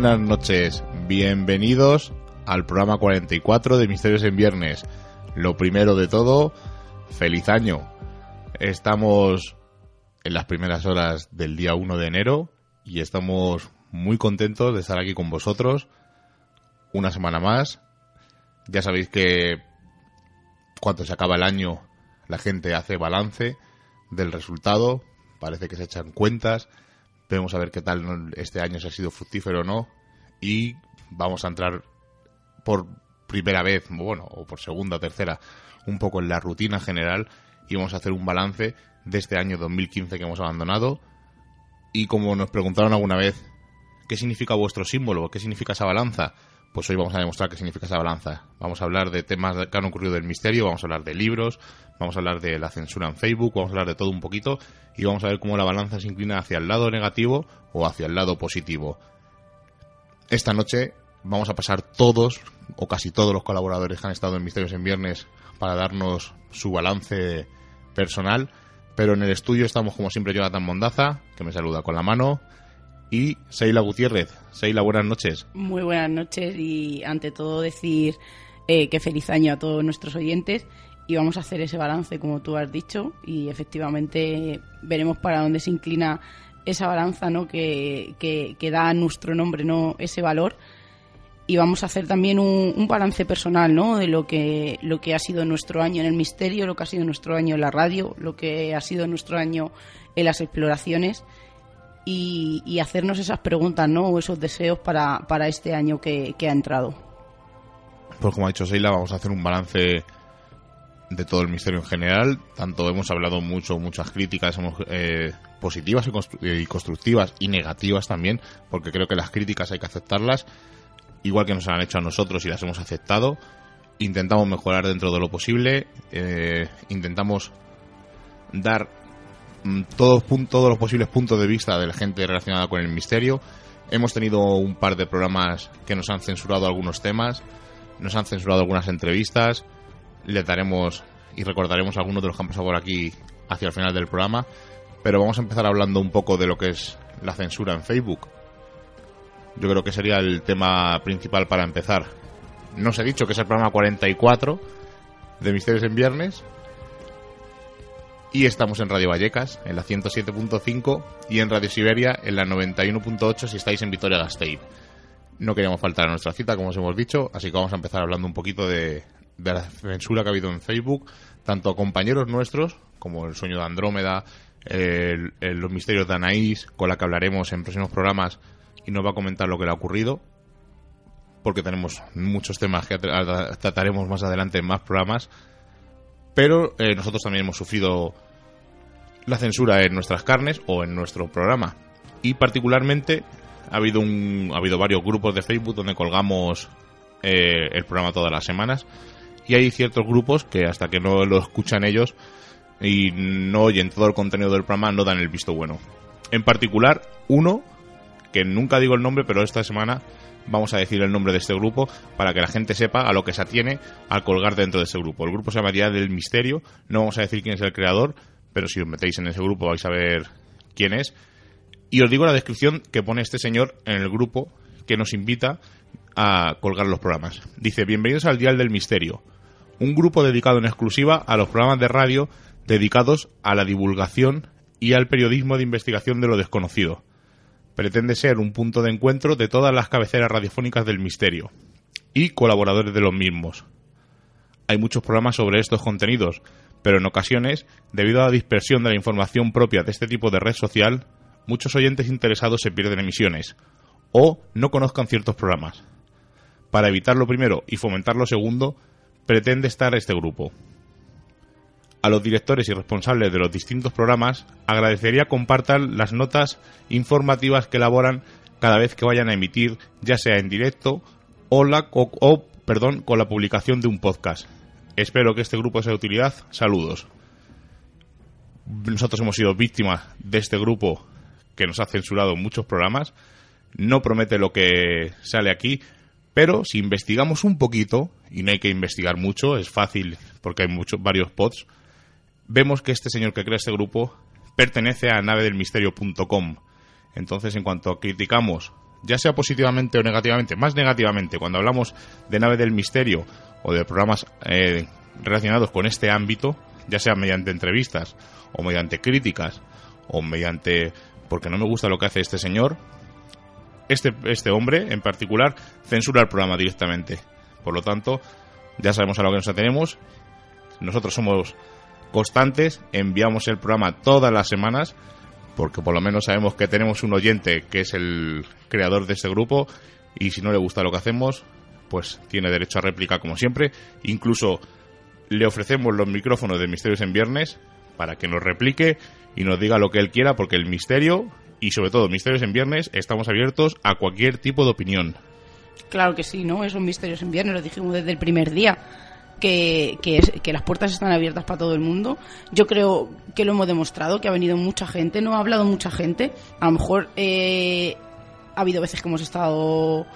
Buenas noches, bienvenidos al programa 44 de Misterios en Viernes. Lo primero de todo, feliz año. Estamos en las primeras horas del día 1 de enero y estamos muy contentos de estar aquí con vosotros una semana más. Ya sabéis que cuando se acaba el año la gente hace balance del resultado, parece que se echan cuentas Vemos a ver qué tal este año si ha sido fructífero o no. Y vamos a entrar por primera vez, bueno, o por segunda o tercera, un poco en la rutina general y vamos a hacer un balance de este año 2015 que hemos abandonado. Y como nos preguntaron alguna vez, ¿qué significa vuestro símbolo? ¿Qué significa esa balanza? Pues hoy vamos a demostrar qué significa esa balanza. Vamos a hablar de temas que han ocurrido del misterio, vamos a hablar de libros, vamos a hablar de la censura en Facebook, vamos a hablar de todo un poquito y vamos a ver cómo la balanza se inclina hacia el lado negativo o hacia el lado positivo. Esta noche vamos a pasar todos o casi todos los colaboradores que han estado en Misterios en Viernes para darnos su balance personal, pero en el estudio estamos como siempre Jonathan Mondaza, que me saluda con la mano, y Seila Gutiérrez. Seila, buenas noches. Muy buenas noches y ante todo decir eh, que feliz año a todos nuestros oyentes y vamos a hacer ese balance como tú has dicho y efectivamente veremos para dónde se inclina esa balanza ¿no? que, que, que da a nuestro nombre no ese valor y vamos a hacer también un, un, balance personal ¿no? de lo que, lo que ha sido nuestro año en el misterio, lo que ha sido nuestro año en la radio, lo que ha sido nuestro año en las exploraciones y, hacernos esas preguntas ¿no? o esos deseos para, para este año que, que ha entrado. Pues como ha dicho Seila, vamos a hacer un balance de todo el misterio en general. Tanto hemos hablado mucho, muchas críticas hemos, eh, positivas y, constru y, constructivas y negativas también, porque creo que las críticas hay que aceptarlas, igual que nos han hecho a nosotros y las hemos aceptado. Intentamos mejorar dentro de lo posible, eh, intentamos dar todos, todos los posibles puntos de vista de la gente relacionada con el misterio. Hemos tenido un par de programas que nos han censurado algunos temas, nos han censurado algunas entrevistas, les daremos y recordaremos algunos de los que han pasado por aquí hacia el final del programa. Pero vamos a empezar hablando un poco de lo que es la censura en Facebook. Yo creo que sería el tema principal para empezar. No os he dicho que es el programa 44 de Misterios en Viernes. Y estamos en Radio Vallecas, en la 107.5 y en Radio Siberia, en la 91.8 si estáis en Vitoria-Gasteiz. No queríamos faltar a nuestra cita, como os hemos dicho, así que vamos a empezar hablando un poquito de, la censura que ha habido en Facebook, tanto compañeros nuestros, como el sueño de Andrómeda, los misterios de Anaís, con la que hablaremos en próximos programas y nos va a comentar lo que le ha ocurrido, porque tenemos muchos temas que trataremos más adelante en más programas, pero eh, nosotros también hemos sufrido la censura en nuestras carnes o en nuestro programa. Y particularmente ha habido, un, ha habido varios grupos de Facebook donde colgamos eh, el programa todas las semanas y hay ciertos grupos que hasta que no lo escuchan ellos y no oyen todo el contenido del programa no dan el visto bueno. En particular, uno, que nunca digo el nombre, pero esta semana vamos a decir el nombre de este grupo para que la gente sepa a lo que se atiene al colgar dentro de este grupo. El grupo se llama Día del Misterio, no vamos a decir quién es el creador, pero si os metéis en ese grupo vais a ver quién es. Y os digo la descripción que pone este señor en el grupo que nos invita a colgar los programas. Dice, bienvenidos al Dial del Misterio, un grupo dedicado en exclusiva a los programas de radio dedicados a la divulgación y al periodismo de investigación de lo desconocido. Pretende ser un punto de encuentro de todas las cabeceras radiofónicas del misterio y colaboradores de los mismos. Hay muchos programas sobre estos contenidos, pero en ocasiones, debido a la dispersión de la información propia de este tipo de red social, muchos oyentes interesados se pierden emisiones o no conozcan ciertos programas. Para evitar lo primero y fomentar lo segundo, pretende estar este grupo. A los directores y responsables de los distintos programas agradecería compartan las notas informativas que elaboran cada vez que vayan a emitir, ya sea en directo o, la, con la publicación de un podcast. Espero que este grupo sea de utilidad. Saludos. Nosotros hemos sido víctimas de este grupo que nos ha censurado muchos programas. No promete lo que sale aquí, pero si investigamos un poquito, y no hay que investigar mucho, es fácil porque hay muchos, varios pods, vemos que este señor que crea este grupo pertenece a navedelmisterio.com. Entonces, en cuanto criticamos, ya sea positivamente o negativamente, más negativamente, cuando hablamos de nave del misterio o de programas eh, relacionados con este ámbito, ya sea mediante entrevistas o mediante críticas o mediante porque no me gusta lo que hace este señor, este, este hombre en particular censura el programa directamente. Por lo tanto, ya sabemos a lo que nos atenemos. Nosotros somos constantes, enviamos el programa todas las semanas, porque por lo menos sabemos que tenemos un oyente que es el creador de este grupo, y si no le gusta lo que hacemos, pues tiene derecho a réplica como siempre. Incluso le ofrecemos los micrófonos de Misterios en Viernes para que nos replique y nos diga lo que él quiera, porque el misterio y sobre todo Misterios en Viernes estamos abiertos a cualquier tipo de opinión. Claro que sí, ¿no? Esos misterios en viernes, lo dijimos desde el primer día. Que, que, las puertas están abiertas para todo el mundo. Yo creo que lo hemos demostrado, que ha venido mucha gente, no ha hablado mucha gente. A lo mejor eh, ha habido veces que hemos estado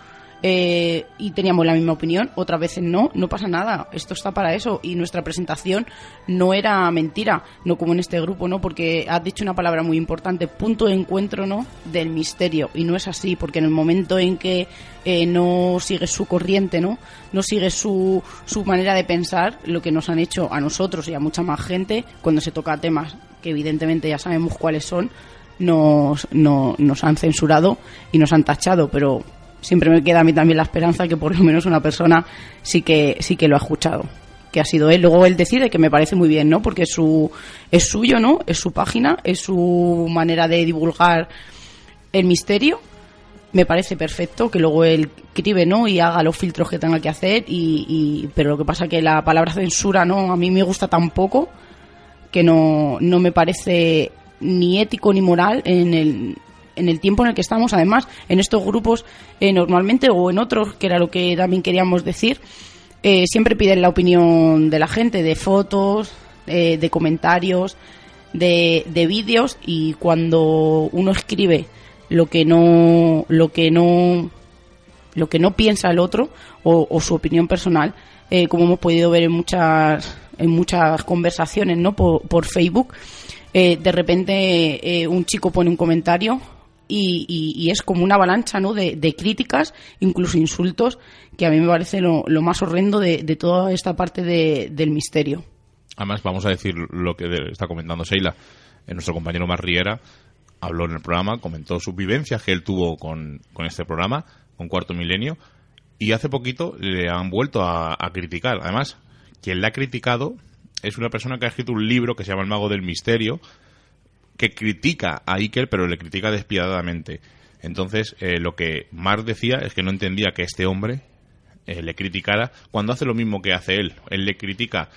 eh, y teníamos la misma opinión, otras veces no, no pasa nada. Esto está para eso y nuestra presentación no era mentira, no como en este grupo, ¿no? Porque has dicho una palabra muy importante, punto de encuentro, ¿no? Del misterio y no es así, porque en el momento en que eh, no sigues su corriente, ¿no? No sigues su, su manera de pensar, lo que nos han hecho a nosotros y a mucha más gente cuando se toca temas que evidentemente ya sabemos cuáles son, nos, no- nos han censurado y nos han tachado, pero siempre me queda a mí también la esperanza que por lo menos una persona sí que sí que lo ha escuchado que ha sido él. Luego él decide que me parece muy bien no porque es su es suyo no es su página es su manera de divulgar el misterio. Me parece perfecto que luego él escribe no y haga los filtros que tenga que hacer y, y- pero lo que pasa que la palabra censura no a mí me gusta tan poco que no, no me parece ni ético ni moral en el, en el tiempo en el que estamos. Además, en estos grupos, eh, normalmente, o en otros, que era lo que también queríamos decir, eh, siempre piden la opinión de la gente, de fotos, eh, de comentarios, de, de vídeos, y cuando uno escribe lo que no, lo que no, lo que no piensa el otro o, su opinión personal, como hemos podido ver en muchas en muchas conversaciones, ¿no? Por, Facebook, de repente un chico pone un comentario y, y- y es como una avalancha, ¿no? De, de críticas, incluso insultos, que a mí me parece lo, más horrendo de, de toda esta parte de- del misterio. Además, vamos a decir lo que está comentando Sheila. Eh, nuestro compañero Mar Riera habló en el programa, comentó sus vivencias que él tuvo con, este programa, con Cuarto Milenio, y hace poquito le han vuelto a, criticar. Además, quien la ha criticado es una persona que ha escrito un libro que se llama El Mago del Misterio, que critica a Iker, pero le critica despiadadamente. Entonces, eh, lo que Mar decía es que no entendía que este hombre eh, le criticara cuando hace lo mismo que hace él. Él le critica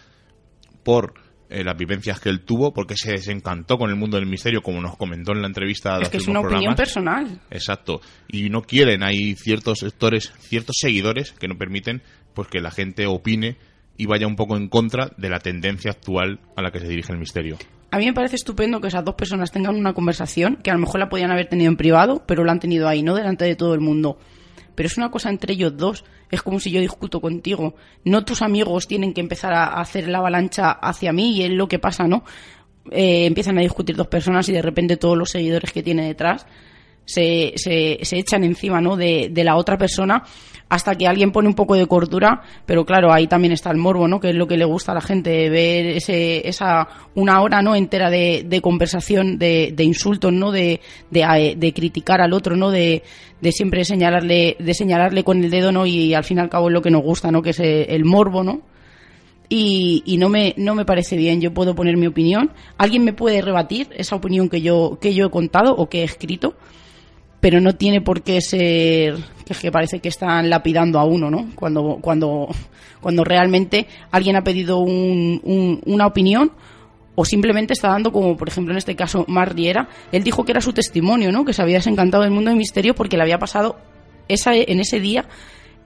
por eh, las vivencias que él tuvo, porque se desencantó con el mundo del misterio, como nos comentó en la entrevista de Es que es una opinión programas. personal. Exacto. Y no quieren, hay ciertos sectores, ciertos seguidores que no permiten pues que la gente opine y vaya un poco en contra de la tendencia actual a la que se dirige el misterio. A mí me parece estupendo que esas dos personas tengan una conversación que a lo mejor la podían haber tenido en privado, pero la han tenido ahí, no delante de todo el mundo. Pero es una cosa entre ellos dos. Es como si yo discuto contigo. No tus amigos tienen que empezar a hacer la avalancha hacia mí y es lo que pasa, ¿no? Eh, empiezan a discutir dos personas y de repente todos los seguidores que tiene detrás se, se, se echan encima ¿no? de, de, la otra persona hasta que alguien pone un poco de cordura, pero claro, ahí también está el morbo, ¿no? que es lo que le gusta a la gente, ver ese, esa una hora no entera de, de conversación, de, de, insultos, ¿no? De, de, criticar al otro, ¿no? de, de siempre señalarle, de señalarle con el dedo, ¿no? y al fin y al cabo es lo que nos gusta, ¿no? que es el morbo, ¿no? y, y, no me no me parece bien. Yo puedo poner mi opinión. Alguien me puede rebatir esa opinión que yo que yo he contado o que he escrito, pero no tiene por qué ser que es que parece que están lapidando a uno, ¿no? Cuando cuando cuando realmente alguien ha pedido un, un, una opinión o simplemente está dando como por ejemplo en este caso Mar Riera, él dijo que era su testimonio, ¿no? Que se había desencantado del mundo del misterio porque le había pasado esa en ese día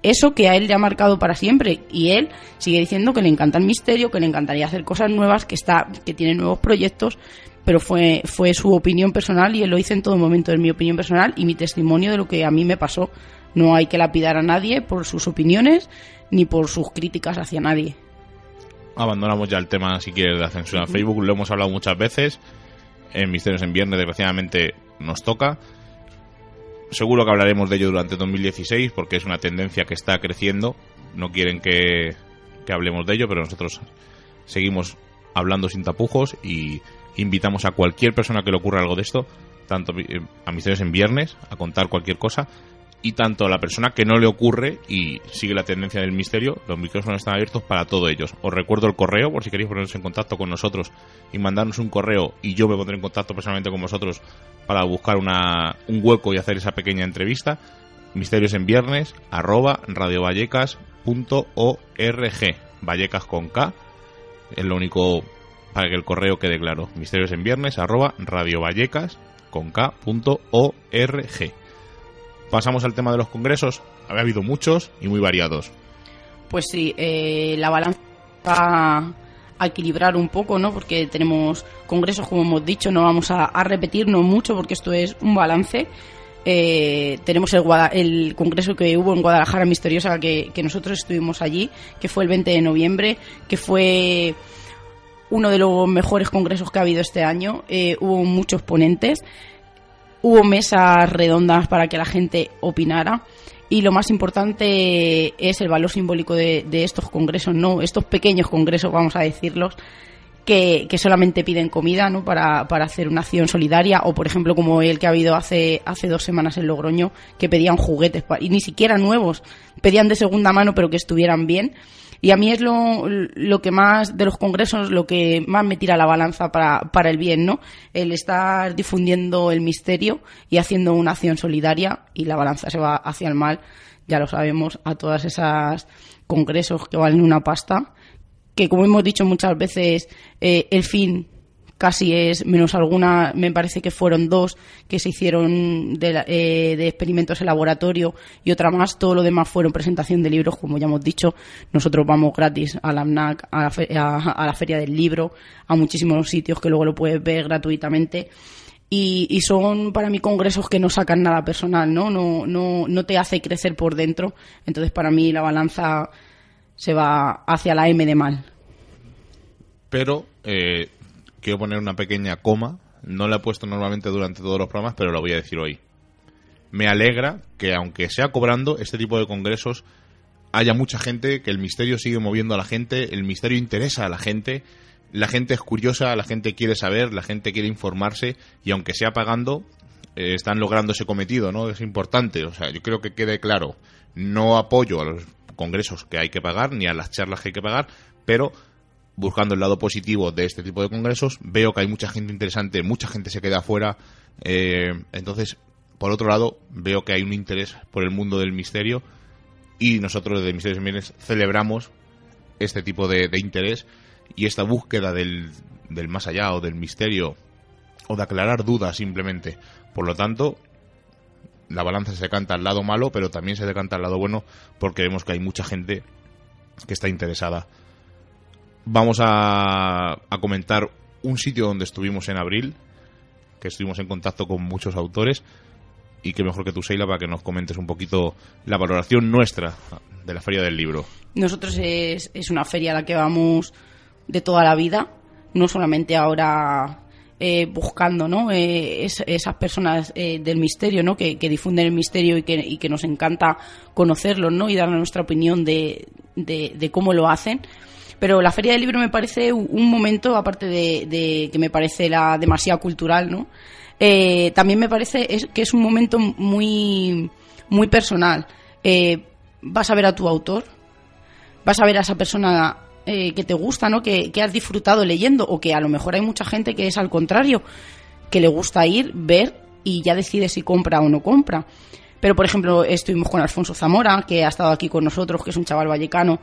eso que a él le ha marcado para siempre y él sigue diciendo que le encanta el misterio, que le encantaría hacer cosas nuevas, que está que tiene nuevos proyectos, pero fue fue su opinión personal y él lo hizo en todo momento, es mi opinión personal y mi testimonio de lo que a mí me pasó. No hay que lapidar a nadie por sus opiniones ni por sus críticas hacia nadie. Abandonamos ya el tema, si quieres, de la censura en Facebook. Lo hemos hablado muchas veces. En Misterios en Viernes, desgraciadamente, nos toca seguro que hablaremos de ello durante 2016 porque es una tendencia que está creciendo. No quieren que, que, hablemos de ello, pero nosotros seguimos hablando sin tapujos y invitamos a cualquier persona que le ocurra algo de esto, tanto a Misterios en Viernes, a contar cualquier cosa, y tanto a la persona que no le ocurre y sigue la tendencia del misterio, los micrófonos están abiertos para todos ellos. Os recuerdo el correo por si queréis poneros en contacto con nosotros y mandarnos un correo y yo me pondré en contacto personalmente con vosotros para buscar una, un hueco y hacer esa pequeña entrevista. Misterios en viernes arroba radiovallecas.org Vallecas con K es lo único para que el correo quede claro. Misterios en viernes arroba radiovallecas con K.org pasamos al tema de los congresos. Había habido muchos y muy variados. Pues sí, eh, la balanza va a equilibrar un poco, ¿no? Porque tenemos congresos, como hemos dicho, no vamos a, a repetirnos mucho porque esto es un balance. Eh, tenemos el, el, congreso que hubo en Guadalajara Misteriosa, que, que, nosotros estuvimos allí, que fue el 20 de noviembre, que fue uno de los mejores congresos que ha habido este año. Eh, hubo muchos ponentes. Hubo mesas redondas para que la gente opinara. Y lo más importante es el valor simbólico de, de estos congresos, no estos pequeños congresos, vamos a decirlos, que, que, solamente piden comida ¿no? para, para hacer una acción solidaria. O por ejemplo como el que ha habido hace, hace dos semanas en Logroño que pedían juguetes y ni siquiera nuevos, pedían de segunda mano pero que estuvieran bien y a mí es lo, lo que más, de los congresos, lo que más me tira la balanza para, para el bien, ¿no? El estar difundiendo el misterio y haciendo una acción solidaria y la balanza se va hacia el mal, ya lo sabemos, a todas esas congresos que valen una pasta, que como hemos dicho muchas veces, eh, el fin casi es menos alguna, me parece que fueron dos que se hicieron de, eh, de, experimentos en laboratorio y otra más, todo lo demás fueron presentación de libros, como ya hemos dicho, nosotros vamos gratis a la AMNAC, a la, a, a la Feria del Libro, a muchísimos sitios que luego lo puedes ver gratuitamente. Y, son para mí congresos que no sacan nada personal, ¿no? No, no, no te hace crecer por dentro. Entonces, para mí la balanza se va hacia la M de mal. Pero eh, quiero poner una pequeña coma. No la he puesto normalmente durante todos los programas, pero lo voy a decir hoy. Me alegra que, aunque sea cobrando, este tipo de congresos haya mucha gente, que el misterio sigue moviendo a la gente, el misterio interesa a la gente, la gente es curiosa, la gente quiere saber, la gente quiere informarse y aunque sea pagando, eh, están logrando ese cometido, ¿no? Es importante, o sea, yo creo que quede claro, no apoyo a los congresos que hay que pagar ni a las charlas que hay que pagar, pero buscando el lado positivo de este tipo de congresos, veo que hay mucha gente interesante, mucha gente se queda afuera. Eh, entonces, por otro lado, veo que hay un interés por el mundo del misterio y nosotros de Misterios en Bienes celebramos este tipo de, de interés y esta búsqueda del, del, más allá o del misterio o de aclarar dudas simplemente. Por lo tanto, la balanza se canta al lado malo, pero también se decanta al lado bueno porque vemos que hay mucha gente que está interesada vamos a, a comentar un sitio donde estuvimos en abril, que estuvimos en contacto con muchos autores, y qué mejor que tú, Seila, para que nos comentes un poquito la valoración nuestra de la Feria del Libro. Nosotros es, es una feria a la que vamos de toda la vida, no solamente ahora eh, buscando ¿no? Eh, es- esas personas eh, del misterio ¿no? que, que difunden el misterio y que, que nos encanta conocerlos ¿no? y dar nuestra opinión de- de cómo lo hacen. Pero la Feria del Libro me parece un momento, aparte de, que me parece la demasiado cultural, ¿no? Eh, también me parece que es un momento muy, muy personal. Eh, vas a ver a tu autor, vas a ver a esa persona eh, que te gusta, ¿no? Que, que has disfrutado leyendo, o que a lo mejor hay mucha gente que es al contrario, que le gusta ir, ver y ya decide si compra o no compra. Pero, por ejemplo, estuvimos con Alfonso Zamora, que ha estado aquí con nosotros, que es un chaval vallecano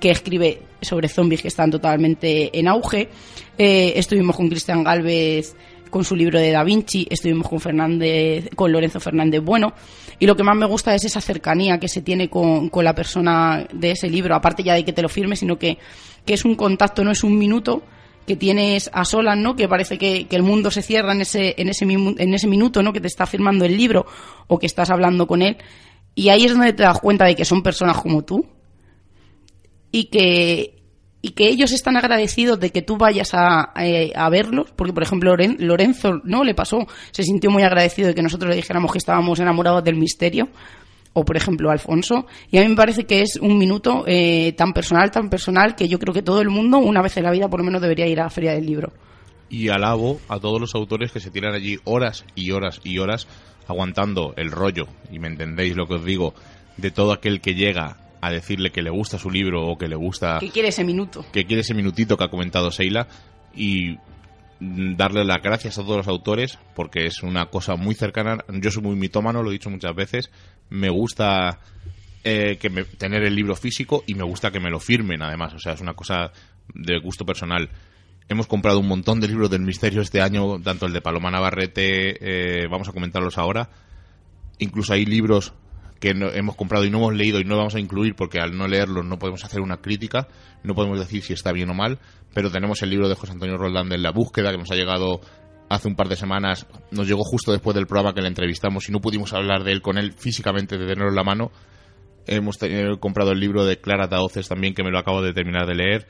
que escribe sobre zombies que están totalmente en auge. Eh, estuvimos con Cristian Galvez con su libro de Da Vinci, estuvimos con Fernández, con Lorenzo Fernández Bueno, y lo que más me gusta es esa cercanía que se tiene con, con la persona de ese libro, aparte ya de que te lo firme, sino que, que es un contacto, no es un minuto que tienes a solas, ¿no? Que parece que, que el mundo se cierra en ese, en ese, en ese minuto, ¿no? Que te está firmando el libro o que estás hablando con él. Y ahí es donde te das cuenta de que son personas como tú y que, y que ellos están agradecidos de que tú vayas a, a- verlos, porque por ejemplo Loren- Lorenzo no le pasó, se sintió muy agradecido de que nosotros le dijéramos que estábamos enamorados del misterio, o por ejemplo Alfonso, y a mí me parece que es un minuto eh, tan personal, tan personal, que yo creo que todo el mundo, una vez en la vida por lo menos, debería ir a la Feria del Libro. Y alabo a todos los autores que se tiran allí horas y horas y horas aguantando el rollo, y me entendéis lo que os digo, de todo aquel que llega a decirle que le gusta su libro o que le gusta ¿Qué quiere ese minuto? que quiere ese minutito que ha comentado Seila y darle las gracias a todos los autores porque es una cosa muy cercana. Yo soy muy mitómano, lo he dicho muchas veces. Me gusta eh, que me- tener el libro físico y me gusta que me lo firmen además. O sea, es una cosa de gusto personal. Hemos comprado un montón de libros del misterio este año, tanto el de Paloma Navarrete, eh, vamos a comentarlos ahora. Incluso hay libros que no- hemos comprado y no hemos leído y no vamos a incluir porque al no leerlos no podemos hacer una crítica, no podemos decir si está bien o mal, pero tenemos el libro de José Antonio Roldán de La Búsqueda que nos ha llegado hace un par de semanas, nos llegó justo después del programa que le entrevistamos y no pudimos hablar de él con él físicamente, de tenerlo en la mano. Hemos comprado el libro de Clara Taoces también que me lo acabo de terminar de leer,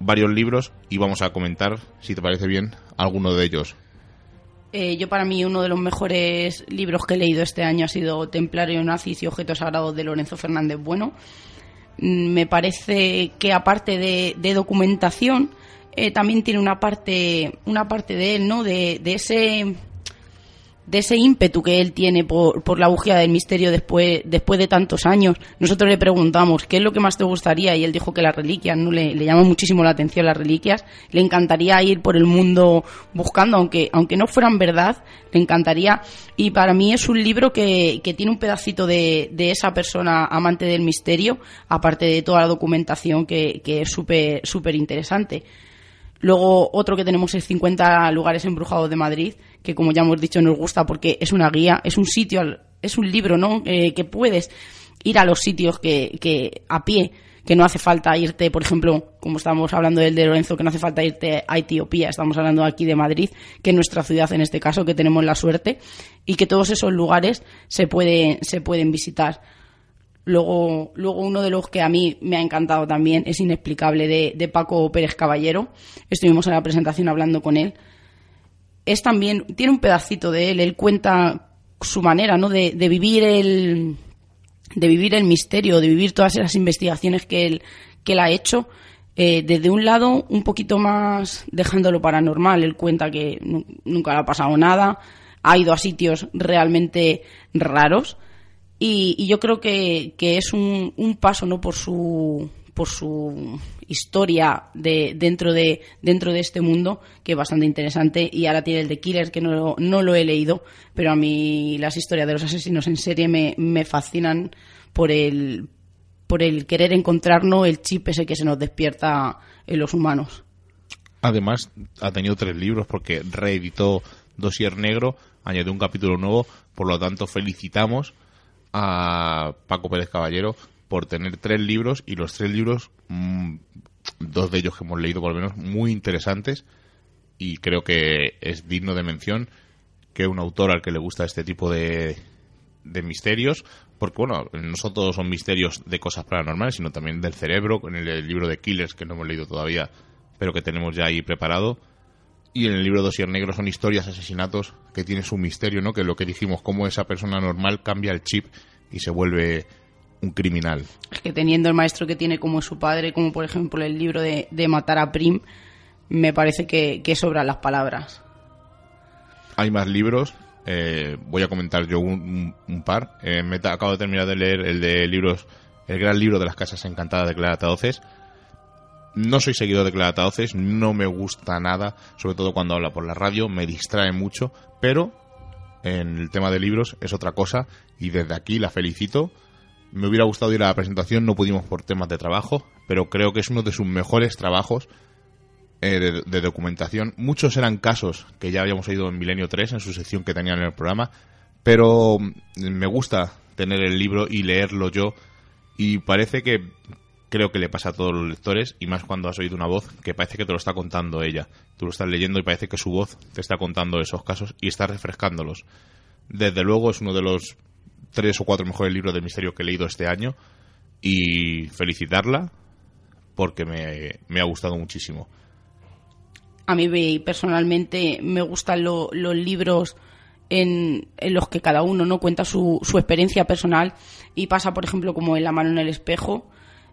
varios libros y vamos a comentar, si te parece bien, alguno de ellos. Eh, yo para mí uno de los mejores libros que he leído este año ha sido Templario Nazis y Objetos Sagrados de Lorenzo Fernández Bueno. Mm, Me parece que aparte de, documentación, eh, también tiene una parte, una parte de él, ¿no? De, de ese de ese ímpetu que él tiene por, por la búsqueda del misterio después, después de tantos años. Nosotros le preguntamos qué es lo que más te gustaría y él dijo que las reliquias, ¿no? Le, le llama muchísimo la atención las reliquias. Le encantaría ir por el mundo buscando, aunque, aunque no fueran verdad, le encantaría. Y para mí es un libro que, que tiene un pedacito de, de esa persona amante del misterio, aparte de toda la documentación que, que es súper súper interesante. Luego otro que tenemos es 50 lugares embrujados de Madrid, que como ya hemos dicho nos gusta porque es una guía, es un sitio, es un libro, ¿no? Eh, que puedes ir a los sitios que, que a pie, que no hace falta irte, por ejemplo, como estábamos hablando del de Lorenzo, que no hace falta irte a Etiopía, estamos hablando aquí de Madrid, que es nuestra ciudad en este caso, que tenemos la suerte, y que todos esos lugares se pueden, se pueden visitar. Luego, luego uno de los que a mí me ha encantado también es Inexplicable de Paco Pérez Caballero. Estuvimos en la presentación hablando con él. Es también, tiene un pedacito de él, él cuenta su manera, ¿no? De, de vivir el, de vivir el misterio, de vivir todas esas investigaciones que él, que él ha hecho. Eh, desde un lado, un poquito más dejándolo paranormal. Él cuenta que nu- nunca le ha pasado nada, ha ido a sitios realmente raros. Y, y yo creo que, que es un, un paso no por su por su historia de dentro de dentro de este mundo que es bastante interesante y ahora tiene el de Killer que no, no lo he leído pero a mí las historias de los asesinos en serie me, me fascinan por el por el querer encontrarnos el chip ese que se nos despierta en los humanos. Además, ha tenido tres libros porque reeditó Dosier Negro, añadió un capítulo nuevo, por lo tanto felicitamos a Paco Pérez Caballero por tener tres libros y los tres libros mm, dos de ellos que hemos leído por lo menos muy interesantes y creo que es digno de mención que un autor al que le gusta este tipo de, de misterios, porque bueno, no todos son misterios de cosas paranormales, sino también del cerebro, en el, libro de Killers que no hemos leído todavía, pero que tenemos ya ahí preparado. Y en el libro Dosier Negro son historias, asesinatos, que tiene su misterio, ¿no? Que lo que dijimos, cómo esa persona normal cambia el chip y se vuelve un criminal. Es que teniendo el maestro que tiene como su padre, como por ejemplo el libro de, de Matar a Prim, me parece que, que sobran las palabras. Hay más libros, eh, voy a comentar yo un, un par. Eh, me acabo de terminar de leer el de libros, el gran libro de las casas encantadas de Clara Tauces. No soy seguidor de Clara Tauces, no me gusta nada, sobre todo cuando habla por la radio, me distrae mucho, pero en el tema de libros es otra cosa y desde aquí la felicito. Me hubiera gustado ir a la presentación, no pudimos por temas de trabajo, pero creo que es uno de sus mejores trabajos eh, de, documentación. Muchos eran casos que ya habíamos oído en Milenio 3, en su sección que tenían en el programa, pero mm, me gusta tener el libro y leerlo yo y parece que creo que le pasa a todos los lectores y más cuando has oído una voz que parece que te lo está contando ella. Tú lo estás leyendo y parece que su voz te está contando esos casos y está refrescándolos. Desde luego es uno de los tres o cuatro mejores libros de misterio que he leído este año y felicitarla porque me, me ha gustado muchísimo. A mí me- personalmente me gustan lo- los libros en, en los que cada uno no cuenta su, su experiencia personal y pasa, por ejemplo, como en La mano en el espejo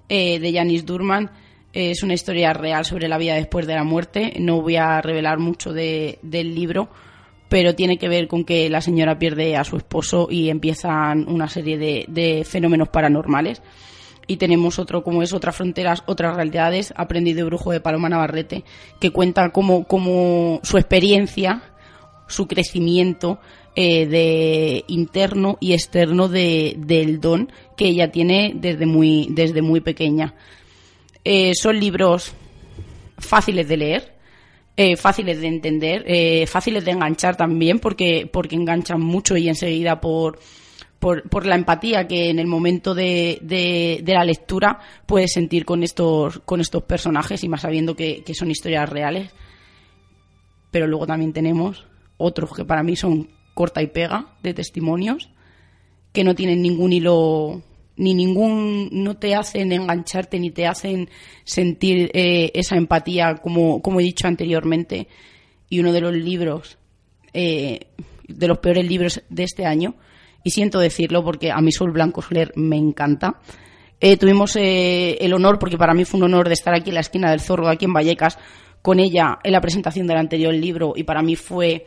eh, de Janis Durman. Es una historia real sobre la vida después de la muerte. No voy a revelar mucho de- del libro, pero tiene que ver con que la señora pierde a su esposo y empiezan una serie de, de fenómenos paranormales. Y tenemos otro como es otras fronteras otras realidades. Aprendido de brujo de Paloma Navarrete que cuenta como, como su experiencia su crecimiento eh, de interno y externo de, del don que ella tiene desde muy desde muy pequeña. Eh, son libros fáciles de leer eh, fáciles de entender eh, fáciles de enganchar también porque porque enganchan mucho y enseguida por por, la empatía que en el momento de, de, de la lectura puedes sentir con estos, con estos personajes y más sabiendo que, que son historias reales. Pero luego también tenemos otros que para mí son corta y pega de testimonios que no tienen ningún hilo ni ningún no te hacen engancharte ni te hacen sentir eh, esa empatía como, como he dicho anteriormente. Y uno de los libros eh, de los peores libros de este año y siento decirlo porque a mí Sol Blanco Soler me encanta. Eh, tuvimos el honor porque para mí fue un honor de estar aquí en la esquina del Zorro aquí en Vallecas con ella en la presentación del anterior libro y para mí fue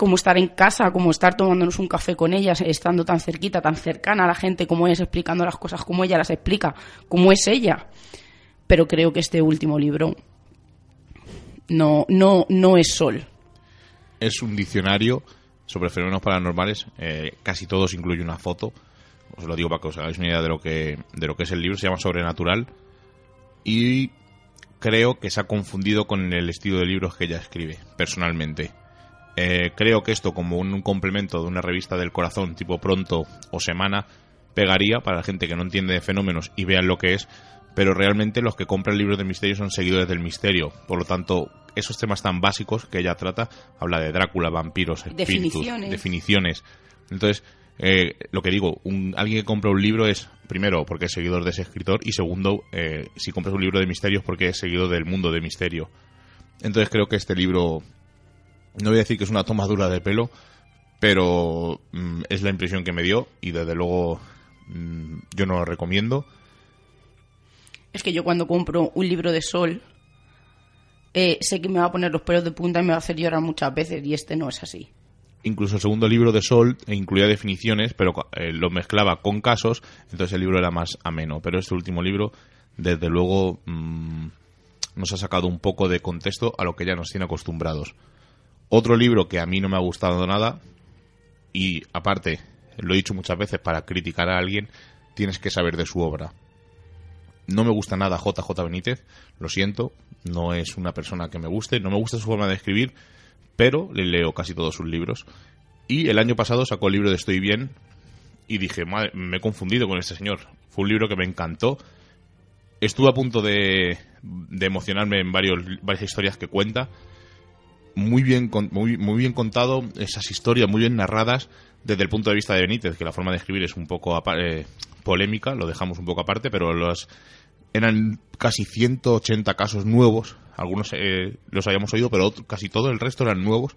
como estar en casa, como estar tomándonos un café con ella, estando tan cerquita, tan cercana a la gente como es, explicando las cosas como ella las explica, como es ella. Pero creo que este último libro no, no, no es Sol. Es un diccionario sobre fenómenos paranormales, eh, casi todos incluye una foto. Os lo digo para que os hagáis una idea de lo que, de lo que es el libro, se llama Sobrenatural. Y creo que se ha confundido con el estilo de libros que ella escribe, personalmente. Eh, creo que esto, como un, complemento de una revista del corazón tipo Pronto o Semana, pegaría para la gente que no entiende de fenómenos y vean lo que es, pero realmente los que compran libros de misterio son seguidores del misterio. Por lo tanto, esos temas tan básicos que ella trata, habla de Drácula, vampiros, espíritus, Definiciones. definiciones. Entonces, eh, lo que digo, un, alguien que compra un libro es, primero, porque es seguidor de ese escritor, y segundo, eh, si compras un libro de misterios, porque es seguidor del mundo de misterio. Entonces creo que este libro, no voy a decir que es una tomadura de pelo, pero mm, es la impresión que me dio, y desde luego mm, yo no lo recomiendo. Es que yo cuando compro un libro de Sol, eh, sé que me va a poner los pelos de punta y me va a hacer llorar muchas veces y este no es así. Incluso el segundo libro de Sol incluía definiciones, pero eh, lo mezclaba con casos, entonces el libro era más ameno. Pero este último libro, desde luego, mm, nos ha sacado un poco de contexto a lo que ya nos tiene acostumbrados. Otro libro que a mí no me ha gustado nada, y aparte, lo he dicho muchas veces, para criticar a alguien, tienes que saber de su obra. No me gusta nada JJ Benítez, lo siento, no es una persona que me guste, no me gusta su forma de escribir, pero le leo casi todos sus libros. Y el año pasado sacó el libro de Estoy bien y dije, madre, me he confundido con este señor. Fue un libro que me encantó. Estuve a punto de, de emocionarme en varias historias que cuenta. Muy bien, muy, muy bien contado, esas historias muy bien narradas desde el punto de vista de Benítez, que la forma de escribir es un poco eh, polémica, lo dejamos un poco aparte, pero los eran casi 180 casos nuevos, algunos eh, los habíamos oído, pero casi todo el resto eran nuevos.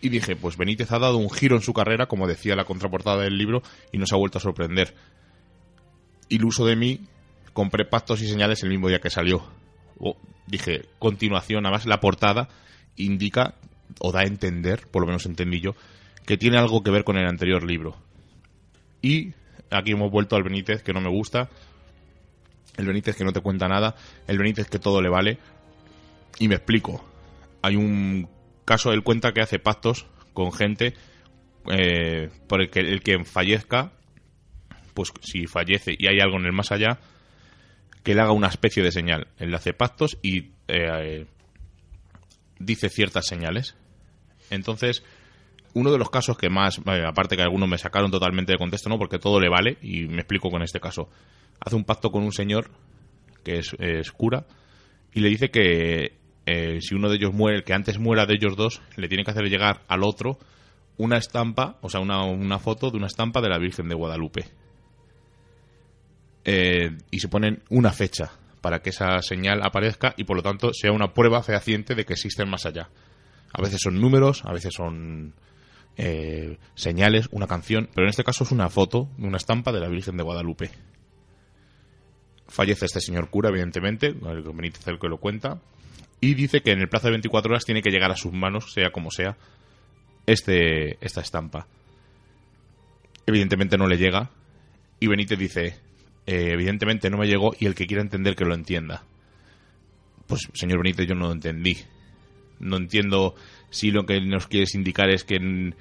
Y dije, pues Benítez ha dado un giro en su carrera, como decía la contraportada del libro, y nos ha vuelto a sorprender. Iluso de mí, compré pactos y señales el mismo día que salió. O, dije, continuación, además la portada indica, o da a entender, por lo menos entendí yo, que tiene algo que ver con el anterior libro. Y aquí hemos vuelto al Benítez que no me gusta, el Benítez que no te cuenta nada, el Benítez que todo le vale. Y me explico. Hay un caso, él cuenta que hace pactos con gente eh, por el que el que fallezca, pues si fallece y hay algo en el más allá, que le haga una especie de señal. Él hace pactos y eh, dice ciertas señales. Entonces, uno de los casos que más, vale, aparte que algunos me sacaron totalmente de contexto, ¿no? Porque todo le vale, y me explico con este caso. Hace un pacto con un señor que es, es cura y le dice que eh, si uno de ellos muere, el que antes muera de ellos dos, le tiene que hacer llegar al otro una estampa, o sea, una, una foto de una estampa de la Virgen de Guadalupe. Eh, y se ponen una fecha para que esa señal aparezca y por lo tanto sea una prueba fehaciente de que existen más allá. A veces son números, a veces son eh, señales, una canción, pero en este caso es una foto, una estampa de la Virgen de Guadalupe. Fallece este señor cura, evidentemente, el Benítez el que lo cuenta, y dice que en el plazo de 24 horas tiene que llegar a sus manos, sea como sea, este, esta estampa. Evidentemente no le llega, y Benítez dice, eh, evidentemente no me llegó, y el que quiera entender que lo entienda. Pues, señor Benítez, yo no lo entendí. No entiendo si lo que nos quieres indicar es que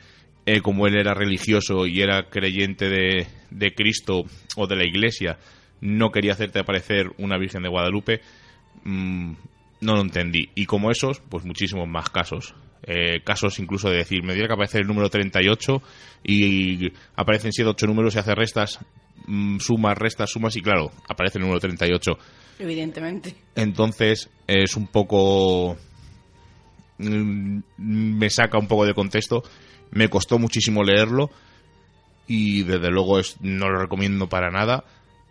eh, como él era religioso y era creyente de, de Cristo o de la Iglesia, no quería hacerte aparecer una Virgen de Guadalupe, mm, no lo entendí. Y como esos, pues muchísimos más casos. Eh, casos incluso de decir, me tiene que aparecer el número 38 y aparecen 7 8 números y hace restas, mm, sumas, restas, sumas y claro, aparece el número 38. Evidentemente. Entonces es un poco... mm, me saca un poco de contexto. Me costó muchísimo leerlo y desde luego es, no lo recomiendo para nada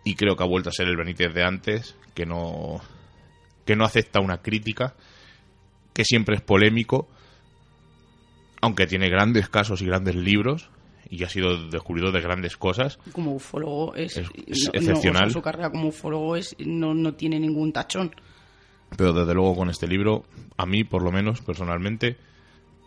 y creo que ha vuelto a ser el Benítez de antes, que no, que no acepta una crítica, que siempre es polémico, aunque tiene grandes casos y grandes libros y ha sido descubridor de grandes cosas. Como ufólogo es, Es- es no- no, excepcional. o sea, su carrera como ufólogo es, no, no tiene ningún tachón. Pero desde luego con este libro, a mí por lo menos personalmente,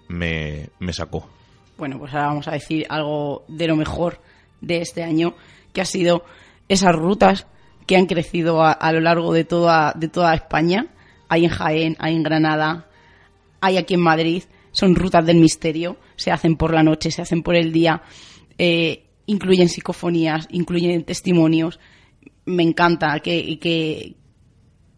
me, me sacó. Bueno, pues ahora vamos a decir algo de lo mejor de este año, que ha sido esas rutas que han crecido a, a lo largo de toda, de toda España. Hay en Jaén, hay en Granada, hay aquí en Madrid. Son rutas del misterio, se hacen por la noche, se hacen por el día, eh, incluyen psicofonías, incluyen testimonios. Me encanta que, que,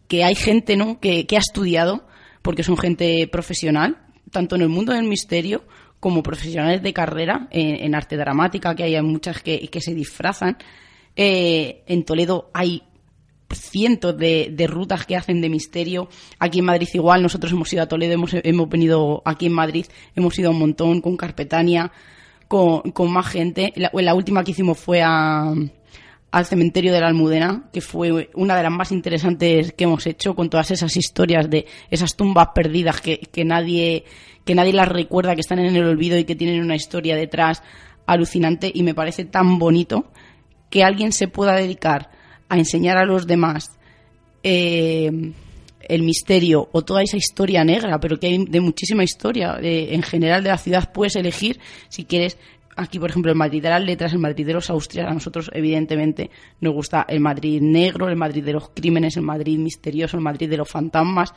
que hay gente ¿no? que, que ha estudiado, porque son gente profesional, tanto en el mundo del misterio como profesionales de carrera en, arte dramática, que hay muchas que, que se disfrazan. Eh, en Toledo hay cientos de, de rutas que hacen de misterio. Aquí en Madrid igual, nosotros hemos ido a Toledo, hemos, hemos venido aquí en Madrid, hemos ido a un montón con Carpetania, con, con más gente. La, la última que hicimos fue a, al cementerio de la Almudena, que fue una de las más interesantes que hemos hecho, con todas esas historias de esas tumbas perdidas que, que nadie, que nadie las recuerda, que están en el olvido y que tienen una historia detrás alucinante. Y me parece tan bonito que alguien se pueda dedicar a enseñar a los demás eh, el misterio o toda esa historia negra, pero que hay de muchísima historia en general de la ciudad, puedes elegir si quieres. Aquí, por ejemplo, el Madrid de las letras, el Madrid de los Austrias, a nosotros, evidentemente, nos gusta el Madrid negro, el Madrid de los crímenes, el Madrid misterioso, el Madrid de los fantasmas,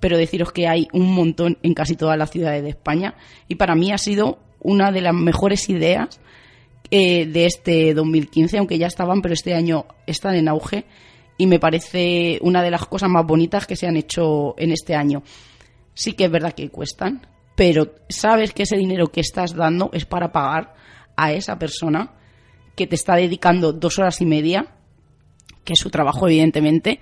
pero deciros que hay un montón en casi todas las ciudades de España. Y para mí ha sido una de las mejores ideas eh, de este 2015, aunque ya estaban, pero este año están en auge y me parece una de las cosas más bonitas que se han hecho en este año. Sí que es verdad que cuestan, pero sabes que ese dinero que estás dando es para pagar a esa persona que te está dedicando dos horas y media, que es su trabajo evidentemente,